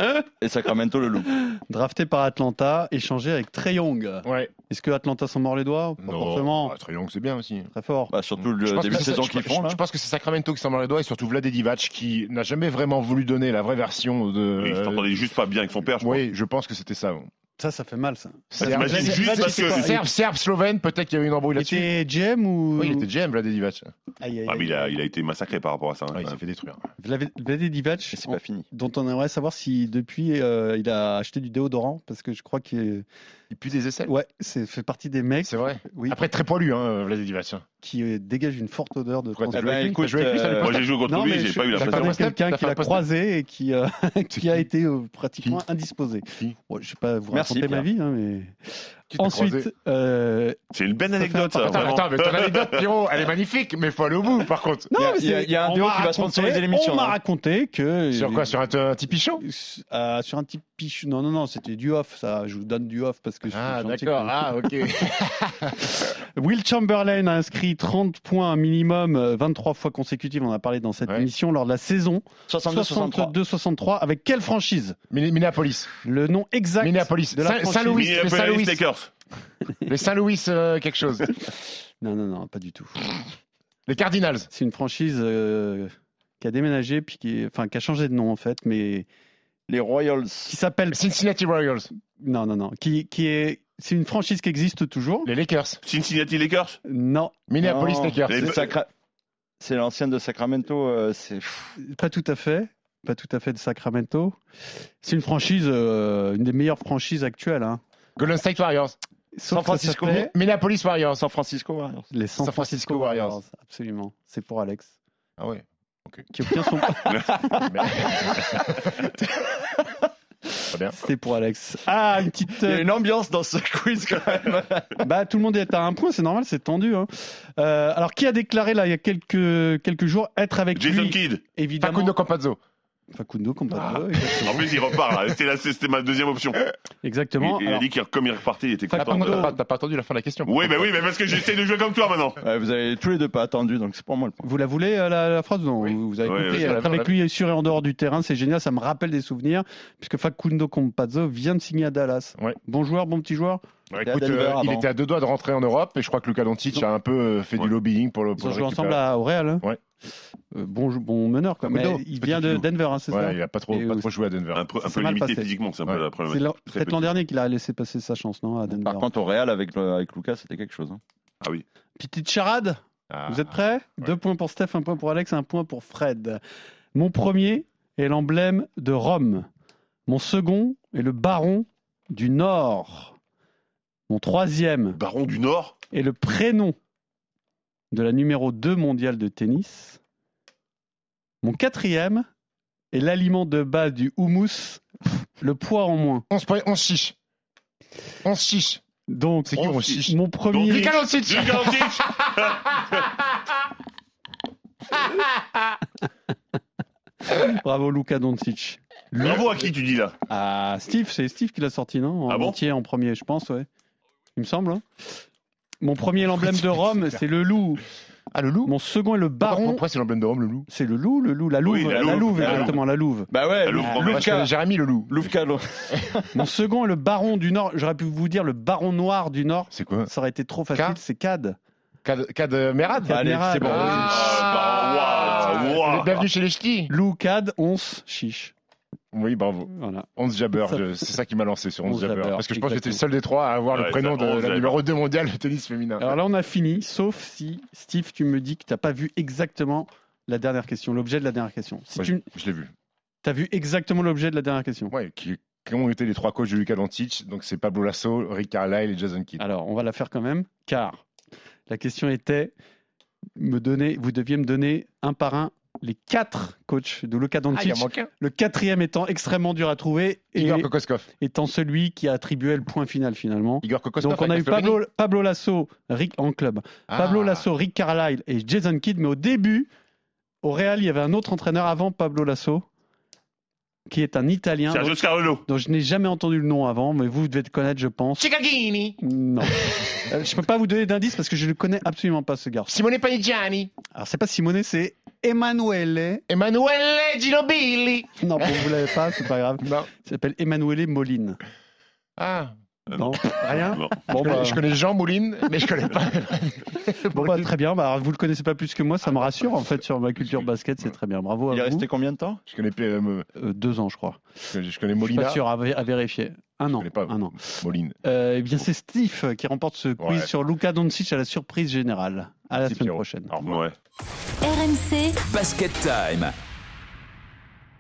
Et Sacramento le loup.
Drafté par Atlanta, échangé avec Trey Young.
Ouais.
Est-ce que Atlanta s'en mord les doigts Pas forcément.
Ah, Très Young, c'est bien aussi.
Très fort.
Bah, surtout le début de saison qu'ils
je-
font là.
Je pense que c'est Sacramento qui s'en mord les doigts et surtout Vlade Divac qui n'a jamais vraiment voulu donner la vraie version de.
Oui, je t'entendais juste pas bien avec son père, je crois.
Oui, je pense que c'était ça.
Ça, ça fait mal, ça.
Serbe,
t'imagines
Serbe-
juste parce que-
Serbe- Slovène, peut-être qu'il y a eu une embrouille
Il
là-dessus.
était GM ou.
Oui, il était GM, Vlade Divac.
Aïe, aïe,
Ah, mais il a, il été massacré par rapport à ça. hein,
Ouais, il s'est fait détruire.
Vlade Vlade Divac,
Et c'est pas fini.
dont on aimerait savoir si depuis euh, il a acheté du déodorant, parce que je crois qu'il
Il pue des aisselles?
ouais, c'est fait partie des mecs
C'est vrai?
oui,
Après, très poilu, hein, Divac.
qui euh, dégagent une forte odeur de
euh,
Moi j'ai joué contre
Non,
lui,
mais
j'ai pas eu l'impression.
connais
post-up
quelqu'un qui l'a croisé et qui, euh, qui a été euh, pratiquement
Qui
indisposé.
Qui
Bon, je vais pas vous
Merci,
raconter ma vie, hein, mais Ensuite, euh,
C'est une belle anecdote, ça.
Attends, mais ton anecdote, Pierrot, elle est magnifique, mais faut aller au bout, par contre.
Il y a-
mais
il y a- y un duo qui va sponsoriser l'émission,
On m'a
hein.
raconté que
Sur quoi Sur un, un Tipeee Show
Euh, sur un petit piche. Non, non, non, c'était du off, ça. Je vous donne du off parce que je suis
Ah, d'accord. Ah, ok.
Will Chamberlain a inscrit 30 points minimum euh, 23 fois consécutives, on a parlé dans cette
Ouais.
émission, lors de la saison
62-63.
62-63. Avec quelle franchise?
Min- Minneapolis.
Le nom exact
Minneapolis.
de la
Saint-
franchise.
Saint-Louis. Saint-Louis. Les Saint-Louis, euh, quelque chose.
Non, non, non, pas du tout.
Les Cardinals.
C'est une franchise euh, qui a déménagé, puis qui, enfin, qui a changé de nom en fait, mais
Les Royals.
qui s'appelle.
Cincinnati Royals.
Non, non, non. Qui, qui est. C'est une franchise qui existe toujours.
Les Lakers.
Cincinnati Lakers?
Non,
Minneapolis
Non,
Lakers.
Les-
C'est Sacra- C'est l'ancienne de Sacramento. euh, c'est
pas tout à fait. Pas tout à fait de Sacramento. C'est une franchise, euh, une des meilleures franchises actuelles. Hein.
Golden State Warriors.
San Francisco.
Minneapolis Warriors.
San Francisco Warriors.
Les San,
San
Francisco,
Francisco
Warriors.
Warriors.
Absolument. C'est pour Alex.
Ah ouais.
Qui obtient son. C'est pour Alex. Ah, une petite.
Il y a
euh,
une ambiance dans ce quiz quand même.
Bah, tout le monde est à un point, c'est normal, c'est tendu. Hein. Euh, alors, qui a déclaré là il y a quelques, quelques jours être avec
Jason
lui?
Kidd.
Évidemment.
Facundo Campazzo.
Facundo Campazzo,
En
exactement.
plus, il repart là. C'était ma deuxième option.
Exactement.
Il, il a dit qu'il comme il repartait, il était content.
t'as pas- pas entendu la fin de la question.
Oui, mais oui, mais parce que j'essaie de jouer comme toi maintenant.
Ouais, vous avez tous les deux pas attendu, donc c'est pour moi le point.
vous la voulez euh, la, la phrase Non,
Oui.
vous avez
Ouais,
euh, avec lui sur et en dehors du terrain, c'est génial, ça me rappelle des souvenirs, puisque Facundo Campazzo vient de signer à Dallas.
Ouais.
Bon joueur, bon petit joueur.
Écoute,
Denver
euh, il était à deux doigts de rentrer en Europe et je crois que Luka Doncic a un peu euh, fait
Ouais.
du lobbying pour le.
Ils
Pour
ont
le
joué ensemble à, au Real. hein.
Ouais.
Euh, bon, meneur, quoi. Mais il vient de. Denver, hein, c'est ça
Ouais, il a pas trop, pas trop joué à Denver.
Un peu, un
Ça
peu limité
passé.
physiquement, c'est un peu la
C'est
problématique. Très
peut-être l'an dernier qu'il a laissé passer sa chance, non, à Denver.
Par contre, au Real avec Lucas, c'était quelque chose. hein.
Ah oui.
Petite charade
Ah.
Vous êtes prêts? Deux points pour Steph, un point pour Alex, un point pour Fred. Mon premier est l'emblème de Rome. Mon second est le baron du Nord. Mon troisième
Baron du Nord.
est le prénom de la numéro 2 mondiale de tennis. Mon quatrième est l'aliment de base du houmous, le poids en moins.
11 points, 11 chiches. 11 chiches.
Donc,
C'est qui,
on-
on chiche
mon premier.
Donc,
Luka.
Bravo Luka Doncic.
Bravo à qui tu dis là?
Ah, Steve, c'est Steve qui l'a sorti, non? En
Ah bon?
entier en premier, je pense, ouais. Il me semble. hein. Mon premier est l'emblème de Rome, c'est le loup.
Ah, le loup
Mon second est le baron.
Pourquoi c'est l'emblème de Rome, le loup
C'est le loup, le loup, la louve,
Oui, la
la,
louve, la
exactement, la louve.
Bah ouais,
La Louve,
Louvka.
Jérémy, le loup.
Louvka, Lou-
Mon second est le baron du Nord. J'aurais pu vous dire le baron noir du Nord.
C'est quoi
Ça aurait été trop facile, c'est Cad.
Cad, Cad Merad
Cad
Allez,
Merad.
c'est bon.
Ah, bah, waouh, waouh.
Bienvenue chez les ch'tis.
Lou, Cad, 11, chiche.
Oui, bravo.
Voilà.
11 Jabber, c'est ça qui m'a lancé sur 11
11
Jabber. Parce que je pense que j'étais le seul des trois à avoir
Ouais,
le prénom de
11
la numéro 2 mondiale de tennis féminin.
Alors là, on a fini, sauf si, Steve, tu me dis que tu n'as pas vu exactement la dernière question, l'objet de la dernière question. Si tu
je, l'ai vu.
as vu exactement l'objet de la dernière question.
Ouais, qui, qui ont été les trois coachs de Luka Doncic? Donc c'est Pablo Lasso, Rick Carlisle et Jason Kidd.
Alors, on va la faire quand même, car la question était me donner, vous deviez me donner un par un les quatre coachs de Luka
Ah,
Doncic. le quatrième étant extrêmement dur à trouver et
Igor
étant celui qui a attribué le point final finalement.
Igor.
Donc on a eu. Pablo, Pablo Lasso, Rick en club.
Ah.
Pablo Lasso, Rick Carlisle et Jason Kidd. Mais au début, au Real, il y avait un autre entraîneur avant Pablo Lasso, qui est un Italien
Sergio
dont,
Scarolo.
dont je n'ai jamais entendu le nom avant, mais vous devez le connaître, je pense.
Cicaghini.
Non. Euh, je peux pas vous donner d'indice parce que je ne connais absolument pas ce garçon.
Simone Panigiani.
Alors c'est pas Simone, c'est Emanuele.
Emanuele Ginobili.
Non, bon, vous l'avez pas, c'est pas grave.
Non.
Il s'appelle Emanuele Moline.
Ah.
Non, rien.
Non.
Bon,
Je connais,
bah,
je connais Jean Mouline, mais je connais pas.
bon, bah, très bien. Bah, vous le connaissez pas plus que moi, ça me rassure en fait sur ma culture basket, c'est très bien. Bravo
Il est
à vous.
resté combien de temps?
Je connais, euh,
Euh, deux ans, je crois.
je connais- je connais
Je suis
Molina.
pas sûr à, vé- à vérifier. Un
Je
an.
connais pas
Un an.
Moline.
Euh, eh bien, c'est Steve qui remporte ce quiz
Ouais.
sur Luka Doncic à la surprise générale. À la semaine prochaine.
Au revoir.
Ouais.
RMC
Basket Time.